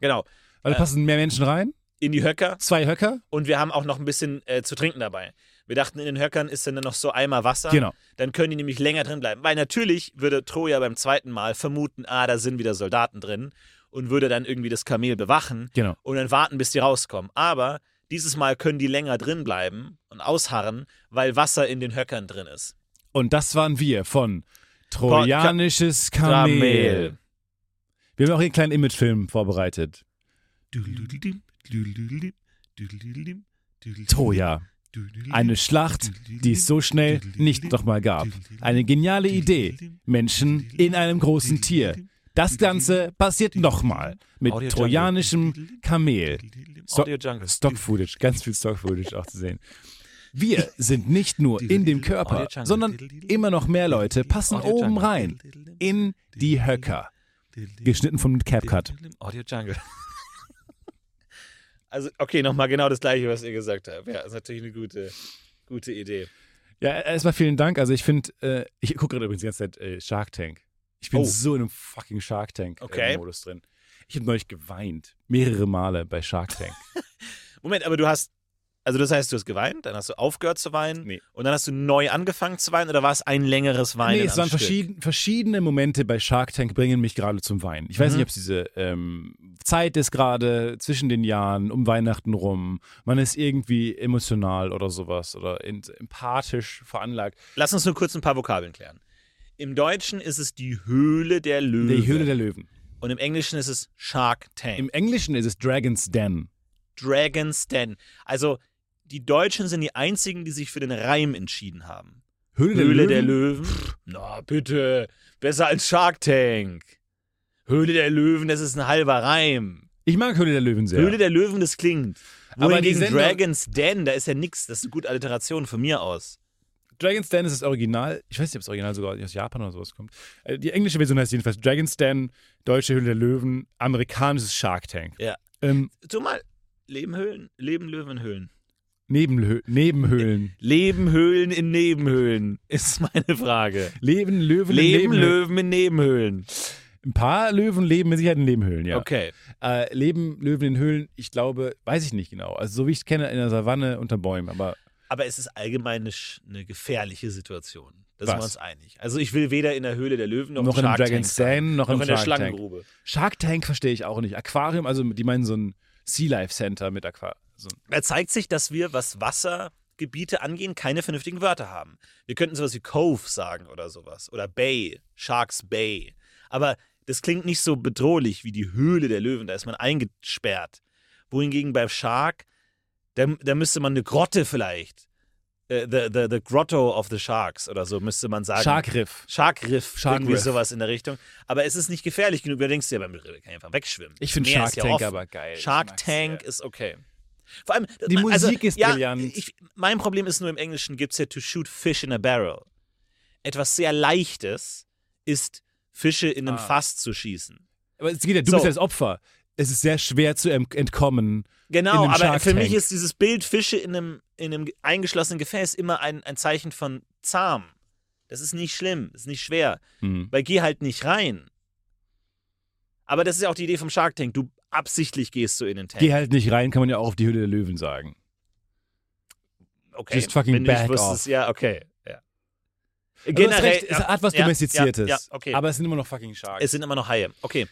Genau. Weil da Äh. passen mehr Menschen rein, In die Höcker. zwei Höcker. Und wir haben auch noch ein bisschen äh, zu trinken dabei. Wir dachten, in den Höckern ist dann noch so Eimer Wasser. Genau. Dann können die nämlich länger drin bleiben. Weil natürlich würde Troja beim zweiten Mal vermuten, ah, da sind wieder Soldaten drin und würde dann irgendwie das Kamel bewachen Genau. und dann warten, bis die rauskommen. Aber dieses Mal können die länger drin bleiben und ausharren, weil Wasser in den Höckern drin ist. Und das waren wir von Trojanisches Kamel. Kamel. Wir haben auch hier einen kleinen Imagefilm vorbereitet. Troja. Eine Schlacht, die es so schnell nicht nochmal gab. Eine geniale Idee. Menschen in einem großen Tier. Das Ganze passiert nochmal mit Audio trojanischem Kamel. So Audio Jungle. Stock Footage, ganz viel Stock Footage auch zu sehen. Wir sind nicht nur in dem Körper, sondern immer noch mehr Leute passen oben rein. In die Höcker. Geschnitten von CapCut. Audio Jungle. Also, okay, nochmal genau das gleiche, was ihr gesagt habt. Ja, ist natürlich eine gute, gute Idee. Ja, erstmal vielen Dank. Also ich finde, äh, ich gucke gerade übrigens die ganze Zeit äh, Shark Tank. Ich bin Oh. so in einem fucking Shark Tank äh, Okay. Drin. Ich habe neulich geweint. Mehrere Male bei Shark Tank. Moment, aber du hast, also das heißt, du hast geweint, dann hast du aufgehört zu weinen Nee. und dann hast du neu angefangen zu weinen oder war es ein längeres Weinen? nee, es waren verschieden, verschiedene Momente bei Shark Tank bringen mich gerade zum Weinen. Ich weiß Mhm. nicht, ob es diese ähm, Zeit ist gerade zwischen den Jahren, um Weihnachten rum. Man ist irgendwie emotional oder sowas oder in, empathisch veranlagt. Lass uns nur kurz ein paar Vokabeln klären. Im Deutschen ist es die Höhle der Löwen. Die Höhle der Löwen. und im Englischen ist es Shark Tank. Im Englischen ist es Dragon's Den. Dragon's Den. Also die Deutschen sind die einzigen, die sich für den Reim entschieden haben. Höhle, Höhle der der Löwen? Löwen? Na bitte, besser als Shark Tank. Höhle der Löwen, das ist ein halber Reim. Ich mag Höhle der Löwen sehr. Höhle der Löwen, das klingt. Aber die Wohingegen Sendung- Dragon's Den, da ist ja nix. Das ist eine gute Alliteration von mir aus. Dragon's Den ist das Original. Ich weiß nicht, ob das Original sogar aus Japan oder sowas kommt. Äh, Die englische Version heißt jedenfalls Dragon's Den, deutsche Höhle der Löwen, amerikanisches Shark Tank. Ja. Ähm, Tu mal, Lebenhöhlen, Leben Löwenhöhlen. Nebenhö Nebenhöhlen. Lebenhöhlen in Nebenhöhlen ist meine Frage. Leben Löwen in Leben Nebenhöhlen. Löwen in Nebenhöhlen. Ein paar Löwen leben mit Sicherheit in Nebenhöhlen, ja. Okay. Äh, leben Löwen in Höhlen, ich glaube, weiß ich nicht genau. Also so wie ich es kenne, in der Savanne unter Bäumen. Aber Aber es ist allgemein eine, gefährliche Situation. Da sind wir uns einig. Also ich will weder in der Höhle der Löwen noch, noch im in Shark Dragon's. Den, noch, noch in der Shark Tank. Schlangengrube. Shark Tank verstehe ich auch nicht. Aquarium, also die meinen so ein Sea Life Center mit Aquarium. So Da zeigt sich, dass wir, was Wassergebiete angehen, keine vernünftigen Wörter haben. Wir könnten sowas wie Cove sagen oder sowas. Oder Bay, Sharks Bay. Aber das klingt nicht so bedrohlich wie die Höhle der Löwen. Da ist man eingesperrt. Wohingegen beim Shark, da, da müsste man eine Grotte vielleicht äh, the, the, the Grotto of the Sharks oder so, müsste man sagen. Sharkriff. Sharkriff, Shark irgendwie Riff. sowas in der Richtung. Aber es ist nicht gefährlich genug. Da denkst du ja, beim Riff kann ich einfach wegschwimmen. Ich finde Shark ja Tank offen. aber geil. Shark Tank ist okay. Vor allem, Die also, Musik ist ja, brillant. Ich, mein Problem ist nur im Englischen gibt es ja to shoot fish in a barrel. Etwas sehr Leichtes ist, Fische in einem Ah. Fass zu schießen. Aber es geht ja, du So. bist ja das Opfer. Es ist sehr schwer zu entkommen. Genau, aber für mich ist dieses Bild Fische in einem, in einem eingeschlossenen Gefäß immer ein, ein Zeichen von zahm. Das ist nicht schlimm, das ist nicht schwer. Hm. Weil geh halt nicht rein. Aber das ist ja auch die Idee vom Shark Tank. Du absichtlich gehst du in den Tank. Geh halt nicht rein, kann man ja auch auf die Hülle der Löwen sagen. okay. just fucking Wenn du back wusstest, off. Ja, okay. Ja. Du Generell, recht, es ja, hat was ja, Domestiziertes. Ja, okay. Aber es sind immer noch fucking Sharks. es sind immer noch Haie. Okay.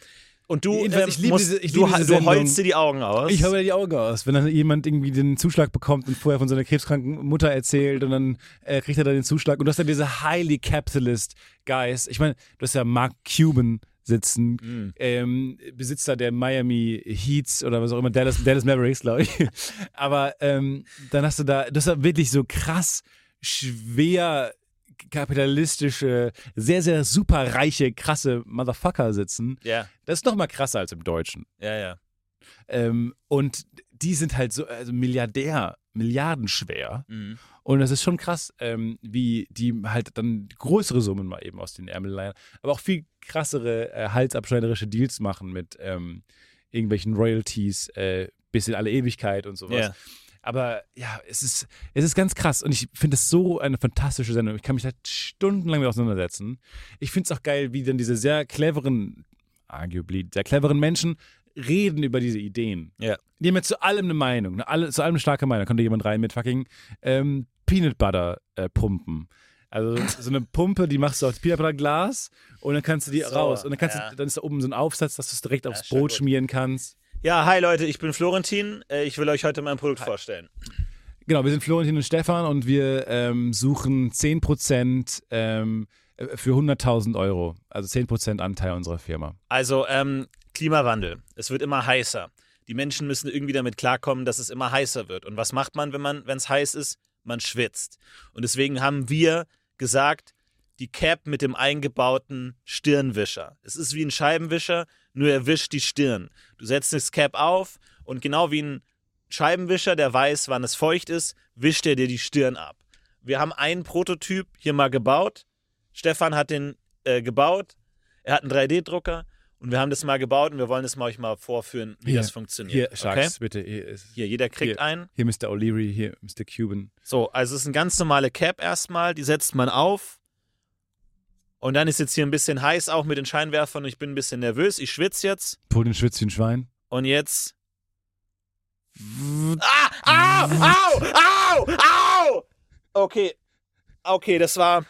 Und du, ähm, ich liebe musst, diese- ich du, liebe diese du heulst dir die Augen aus. Ich habe die Augen aus, wenn dann jemand irgendwie den Zuschlag bekommt und vorher von seiner krebskranken Mutter erzählt und dann äh, kriegt er dann den Zuschlag und du hast dann diese highly capitalist guys. Ich meine, du hast ja Mark Cuban sitzen, Mhm. ähm, Besitzer der Miami Heats oder was auch immer, Dallas, Dallas Mavericks, glaube ich. Aber ähm, dann hast du da, das ist wirklich so krass schwer kapitalistische, sehr, sehr super reiche, krasse Motherfucker sitzen. Ja, Das ist noch mal krasser als im Deutschen. ja, ja. Ähm, und die sind halt so also Milliardär, milliardenschwer. Mhm. Und das ist schon krass, ähm, wie die halt dann größere Summen mal eben aus den Ärmeln leihen, aber auch viel krassere äh, halsabschneiderische Deals machen mit ähm, irgendwelchen Royalties äh, bis in alle Ewigkeit und sowas. Ja. Aber ja, es ist, es ist ganz krass und ich finde es so eine fantastische Sendung. Ich kann mich da stundenlang mit auseinandersetzen. Ich finde es auch geil, wie dann diese sehr cleveren, arguably, sehr cleveren Menschen reden über diese Ideen. Ja. Die haben ja zu allem eine Meinung, ne? Alle, zu allem eine starke Meinung. Da kommt da jemand rein mit fucking ähm, Peanut Butter äh, Pumpen. Also so eine Pumpe, die machst du aufs Peanut Butter Glas und dann kannst du die So, raus. Und dann kannst ja. du, dann ist da oben so ein Aufsatz, dass du es direkt Ja, aufs Brot gut. schmieren kannst. Ja, hi Leute, ich bin Florentin. Äh, Ich will euch heute mein Produkt vorstellen. Genau, wir sind Florentin und Stefan und wir ähm, suchen 10% ähm, äh, für 100.000 Euro. Also 10% Anteil unserer Firma. Also, ähm, Klimawandel. Es wird immer heißer. Die Menschen müssen irgendwie damit klarkommen, dass es immer heißer wird. Und was macht man, wenn man, wenn es heiß ist? Man schwitzt. Und deswegen haben wir gesagt, die Cap mit dem eingebauten Stirnwischer. Es ist wie ein Scheibenwischer, nur er wischt die Stirn. Du setzt das Cap auf und genau wie ein Scheibenwischer, der weiß, wann es feucht ist, wischt er dir die Stirn ab. Wir haben einen Prototyp hier mal gebaut. Stefan hat den äh, gebaut. Er hat einen 3D-Drucker und wir haben das mal gebaut und wir wollen es mal euch mal vorführen, wie Hier, das funktioniert. Hier, okay? Sharks, bitte. Hier, Hier, jeder kriegt Hier. einen. hier Mr. O'Leary, hier Mr. Cuban. So, also es ist eine ganz normale Cap erstmal, die setzt man auf. Und dann ist jetzt hier ein bisschen heiß auch mit den Scheinwerfern und ich bin ein bisschen nervös. Ich schwitze jetzt. Pull den Schwitzchen Schwein. Und jetzt. Ah! Au! Au! Au! Au! Okay. Okay, das war.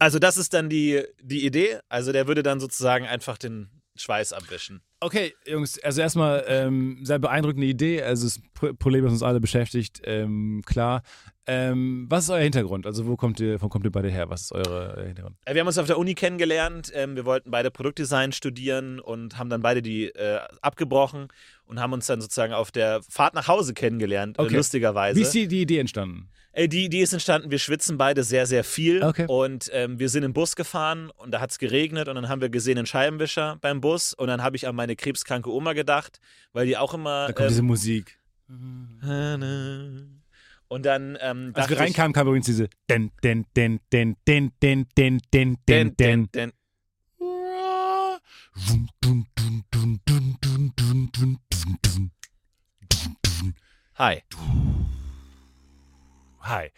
Also, das ist dann die, die Idee. Also, der würde dann sozusagen einfach den Schweiß abwischen. Okay, Jungs, also erstmal ähm, sehr beeindruckende Idee. Also das Pro- Problem, das uns alle beschäftigt, ähm, klar. Ähm, was ist euer Hintergrund? Also wo kommt ihr, wo kommt ihr beide her? Was ist eure äh, Hintergrund? Äh, Wir haben uns auf der Uni kennengelernt. Ähm, wir wollten beide Produktdesign studieren und haben dann beide die äh, abgebrochen und haben uns dann sozusagen auf der Fahrt nach Hause kennengelernt, Okay. äh, lustigerweise. Wie ist die, die Idee entstanden? Äh, die, die ist entstanden, wir schwitzen beide sehr, sehr viel. Okay. Und ähm, wir sind im Bus gefahren und da hat es geregnet und dann haben wir gesehen einen Scheibenwischer beim Bus und dann habe ich an meine krebskranke Oma gedacht, weil die auch immer. Da kommt diese ähm, Musik. und dann ähm, Als wir reinkamen, kam übrigens diese den, den, den, den, den, den, den, den, den, den. den. Hi. Hi.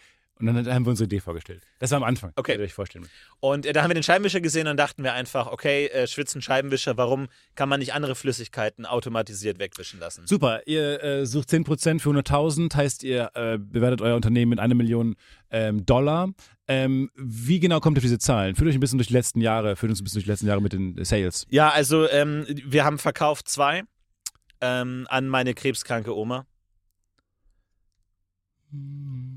Und dann haben wir unsere Idee vorgestellt. Das war am Anfang. Okay. Euch vorstellen. Und äh, da haben wir den Scheibenwischer gesehen und dachten wir einfach, okay, äh, schwitzen Scheibenwischer, warum kann man nicht andere Flüssigkeiten automatisiert wegwischen lassen? Super, ihr äh, sucht 10% für 100.000, heißt ihr äh, bewertet euer Unternehmen mit einer Million ähm, Dollar. Ähm, wie genau kommt ihr auf diese Zahlen? Führt euch ein bisschen durch die letzten Jahre, führt uns ein bisschen durch die letzten Jahre mit den Sales. Ja, also ähm, wir haben verkauft zwei ähm, an meine krebskranke Oma. Äh,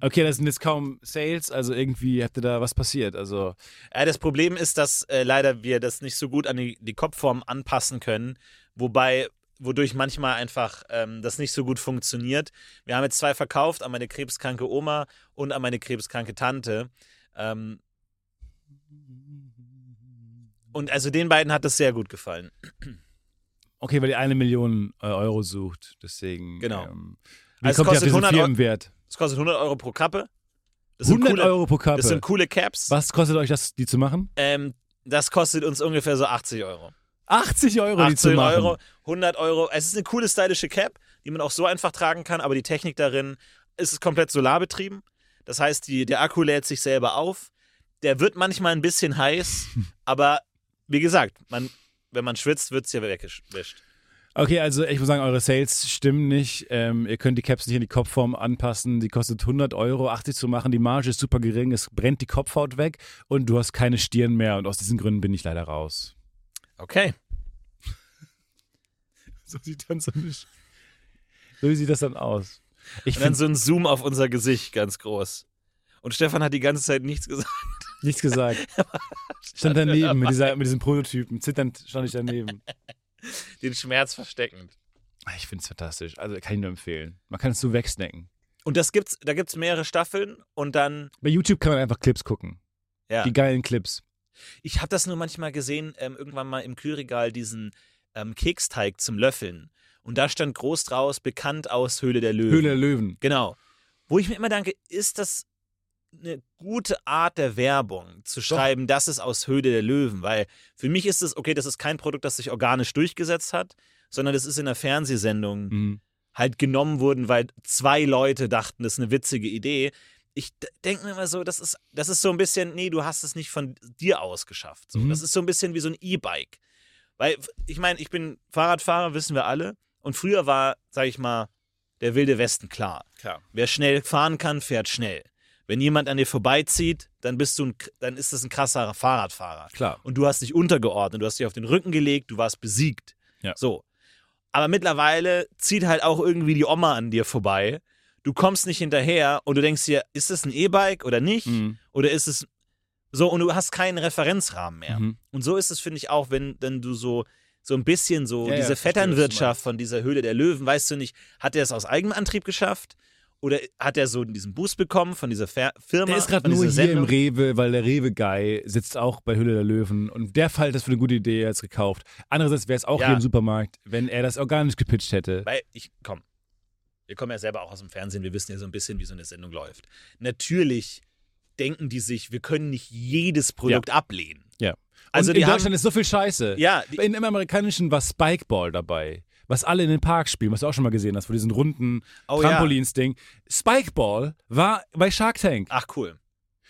okay, das sind jetzt kaum Sales, also irgendwie ihr da was passiert. Also Ja, das Problem ist, dass äh, leider wir das nicht so gut an die, die Kopfform anpassen können, wobei wodurch manchmal einfach ähm, das nicht so gut funktioniert. Wir haben jetzt zwei verkauft, an meine krebskranke Oma und an meine krebskranke Tante. Ähm, und also den beiden hat das sehr gut gefallen. Okay, weil die eine Million äh, Euro sucht, deswegen. Genau. Ähm, wie Also es ihr kostet diesen 100 Euro-? Das kostet 100 Euro pro Kappe. Das sind 100 coole, Euro pro Kappe. Das sind coole Caps. Was kostet euch das, die zu machen? Ähm, das kostet uns ungefähr so 80 Euro. 80 Euro, die zu 18 machen. Euro, 100 Euro. Es ist eine coole stylische Cap, die man auch so einfach tragen kann, aber die Technik darin ist komplett solarbetrieben. Das heißt, die, der Akku lädt sich selber auf. Der wird manchmal ein bisschen heiß, aber wie gesagt, man, wenn man schwitzt, wird es ja weggewischt. Okay, also ich muss sagen, eure Sales stimmen nicht. Ähm, ihr könnt die Caps nicht in die Kopfform anpassen. Die kostet 100 Euro, 80 zu machen. Die Marge ist super gering. Es brennt die Kopfhaut weg und du hast keine Stirn mehr. Und aus diesen Gründen bin ich leider raus. Okay. So sieht dann so nicht. So sieht das dann aus. Ich Und dann finde so ein Zoom auf unser Gesicht, ganz groß. Und Stefan hat die ganze Zeit nichts gesagt. Nichts gesagt. Stand daneben mit, dieser, mit diesem Prototypen. Zitternd stand ich daneben. Den Schmerz versteckend. Ich finde es fantastisch. Also kann ich nur empfehlen. Man kann es so wegsnacken. Und das gibt's, da gibt es mehrere Staffeln und dann, Bei YouTube kann man einfach Clips gucken. ja. Die geilen Clips. Ich habe das nur manchmal gesehen, ähm, irgendwann mal im Kühlregal, diesen ähm, Keksteig zum Löffeln. Und da stand groß draus, bekannt aus Höhle der Löwen. Höhle der Löwen. Genau. Wo ich mir immer denke, ist das eine gute Art der Werbung, zu schreiben, das ist aus Höhle der Löwen? Weil für mich ist es, okay, das ist kein Produkt, das sich organisch durchgesetzt hat, sondern das ist in einer Fernsehsendung Mhm. halt genommen worden, weil zwei Leute dachten, das ist eine witzige Idee. Ich denke mir immer so, das ist, das ist so ein bisschen, nee, du hast es nicht von dir aus geschafft. So. Mhm. Das ist so ein bisschen wie so ein E-Bike. Weil, ich meine, ich bin Fahrradfahrer, wissen wir alle. Und früher war, sag ich mal, der wilde Westen klar. Klar. Wer schnell fahren kann, fährt schnell. Wenn jemand an dir vorbeizieht, dann bist du ein, dann ist das ein krasser Fahrradfahrer. Klar. Und du hast dich untergeordnet, du hast dich auf den Rücken gelegt, du warst besiegt. Ja. So. Aber mittlerweile zieht halt auch irgendwie die Oma an dir vorbei. Du kommst nicht hinterher und du denkst dir, ist das ein E-Bike oder nicht? Mhm. Oder ist es so und du hast keinen Referenzrahmen mehr. Mhm. Und so ist es, finde ich, auch, wenn, wenn du so, so ein bisschen so Ja, ja, diese du Vetternwirtschaft von dieser Höhle der Löwen, weißt du nicht, hat er es aus eigenem Antrieb geschafft? Oder hat er so diesen Boost bekommen von dieser Fer Firma? Der ist gerade nur hier im Sendung? Rewe, weil der Rewe-Guy sitzt auch bei Hülle der Löwen. Und der Fall das für eine gute Idee jetzt gekauft. Andererseits wäre es auch Ja. hier im Supermarkt, wenn er das organisch gepitcht hätte. Weil ich, komm, wir kommen ja selber auch aus dem Fernsehen, wir wissen ja so ein bisschen, wie so eine Sendung läuft. Natürlich denken die sich, wir können nicht jedes Produkt ablehnen. Ja. Also in Deutschland haben, ist so viel Scheiße. ja, die, In, Im Amerikanischen war Spikeball dabei. Was alle in den Parks spielen, was du auch schon mal gesehen hast, vor diesen runden oh ja. Trampolins-Ding. Spikeball war bei Shark Tank. Ach cool.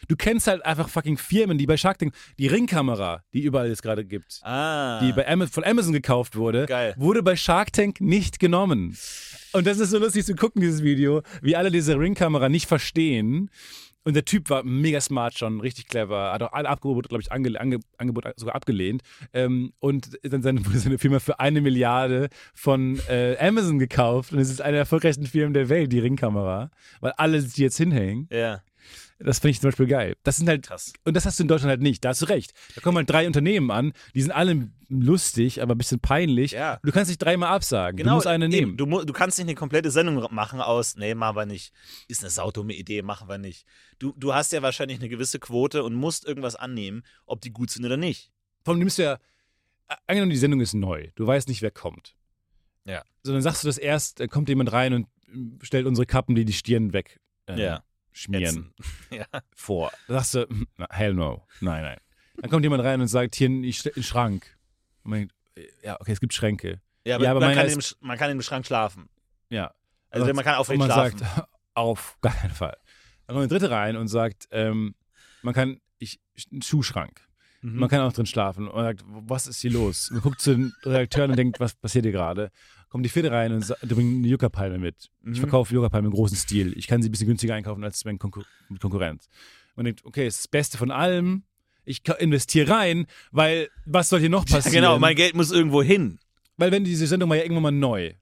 Du kennst halt einfach fucking Firmen, die bei Shark Tank, die Ringkamera, die überall jetzt gerade gibt, Ah. die bei Ama von Amazon gekauft wurde, Geil. wurde bei Shark Tank nicht genommen. Und das ist so lustig zu gucken, dieses Video, wie alle diese Ringkamera nicht verstehen. Und der Typ war mega smart schon, richtig clever, hat auch alle Angebote, glaube ich, ange, ange, Angebot sogar abgelehnt. Ähm, und dann seine, seine Firma für eine Milliarde von äh, Amazon gekauft. Und es ist eine der erfolgreichsten Firmen der Welt, die Ringkamera, weil alle die jetzt hinhängen. Ja, Das finde ich zum Beispiel geil. Das sind halt krass. und das hast du in Deutschland halt nicht. Da hast du recht. Da kommen halt drei Unternehmen an, die sind alle lustig, aber ein bisschen peinlich. Ja. Du kannst nicht dreimal absagen. Genau, du musst eine nehmen. Du, du kannst nicht eine komplette Sendung machen aus, nee, machen wir nicht. Ist eine saudumme Idee, machen wir nicht. Du, du hast ja wahrscheinlich eine gewisse Quote und musst irgendwas annehmen, ob die gut sind oder nicht. Vor allem nimmst du ja, angenommen, die Sendung ist neu. Du weißt nicht, wer kommt. Ja. So, dann sagst du das erst, da kommt jemand rein und äh, stellt unsere Kappen, die die Stirn weg äh, schmieren, Ja. vor. Da sagst du, hm, hell no. Nein, nein. Dann kommt jemand rein und sagt, hier ein Schrank. Und man denkt, äh, ja, okay, es gibt Schränke. Ja, aber, Ja, aber man, kann ist- im, man kann im Schrank schlafen. Ja. Also man kann aufrecht man schlafen. sagt, auf gar keinen Fall. Dann kommt der dritte rein und sagt, ähm, man kann, ich, einen Schuhschrank. Mhm. Man kann auch drin schlafen. Und man sagt, was ist hier los? Man guckt zu den Redakteuren und denkt, was passiert hier gerade? Kommt die vierte rein und bringen eine Yucca-Palme mit. Mhm. Ich verkaufe Yucca-Palme im großen Stil. Ich kann sie ein bisschen günstiger einkaufen als mein Konkur mit Konkurrenz. Man denkt, okay, es ist das Beste von allem. Ich investiere rein, weil was soll hier noch Ja, passieren? genau, mein Geld muss irgendwo hin. weil wenn diese Sendung war ja irgendwann mal neu.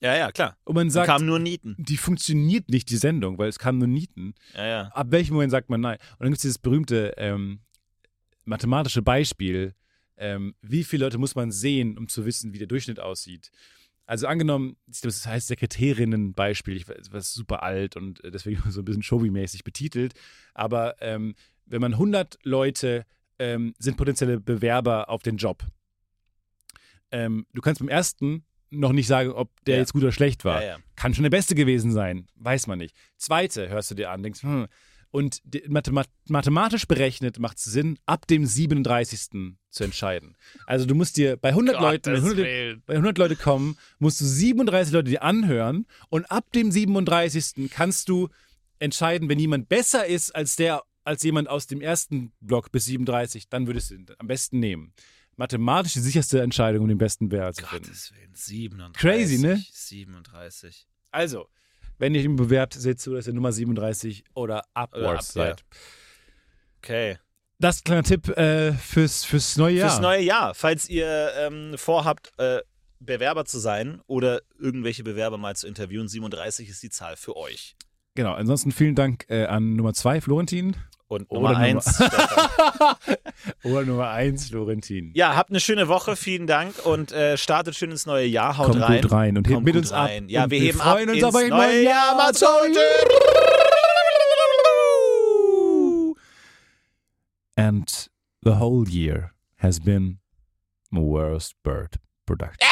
Ja, ja, klar. Und man sagt, kamen nur Nieten. die funktioniert nicht, die Sendung, weil es kamen nur Nieten. Ja, ja. Ab welchem Moment sagt man nein? Und dann gibt es dieses berühmte ähm, mathematische Beispiel, Ähm, wie viele Leute muss man sehen, um zu wissen, wie der Durchschnitt aussieht? Also angenommen, das heißt Sekretärinnen-Beispiel, ich weiß, was super alt und äh, deswegen so ein bisschen showy-mäßig betitelt, aber ähm, wenn man 100 Leute ähm, sind potenzielle Bewerber auf den Job. Ähm, du kannst beim ersten noch nicht sagen, ob der Ja. jetzt gut oder schlecht war. Ja, ja. Kann schon der Beste gewesen sein, weiß man nicht. Zweite hörst du dir an, denkst, hm. Und mathematisch berechnet macht es Sinn, ab dem 37. zu entscheiden. Also du musst dir bei 100 Leuten, wenn 100, bei 100 Leute kommen, musst du 37 Leute dir anhören und ab dem 37. kannst du entscheiden, wenn jemand besser ist als der, als jemand aus dem ersten Block bis 37, dann würdest du ihn am besten nehmen. Mathematisch die sicherste Entscheidung, um den besten Bär zu finden. Gottes Willen, 37. Crazy, ne? 37. Also, wenn ihr ihn bewerbt, seht zu, dass ihr Nummer 37 oder upwards Oder ab- seid. Okay. Das ist ein kleiner Tipp äh, fürs, fürs neue Jahr. Fürs neue Jahr, falls ihr ähm, vorhabt, äh, Bewerber zu sein oder irgendwelche Bewerber mal zu interviewen, 37 ist die Zahl für euch. Genau, ansonsten vielen Dank äh, an Nummer 2, Florentin. Und Oder Nummer Nummer- eins. Stefan. Oder Nummer 1, Florentin. ja, habt eine schöne Woche, vielen Dank und äh, startet schön ins neue Jahr. Haut Kommt rein. gut rein und hebt mit uns ab. Ja, und wir heben freuen ab uns ins ein neue Jahr. Macht's gut. And the whole year has been Worst Bird Production.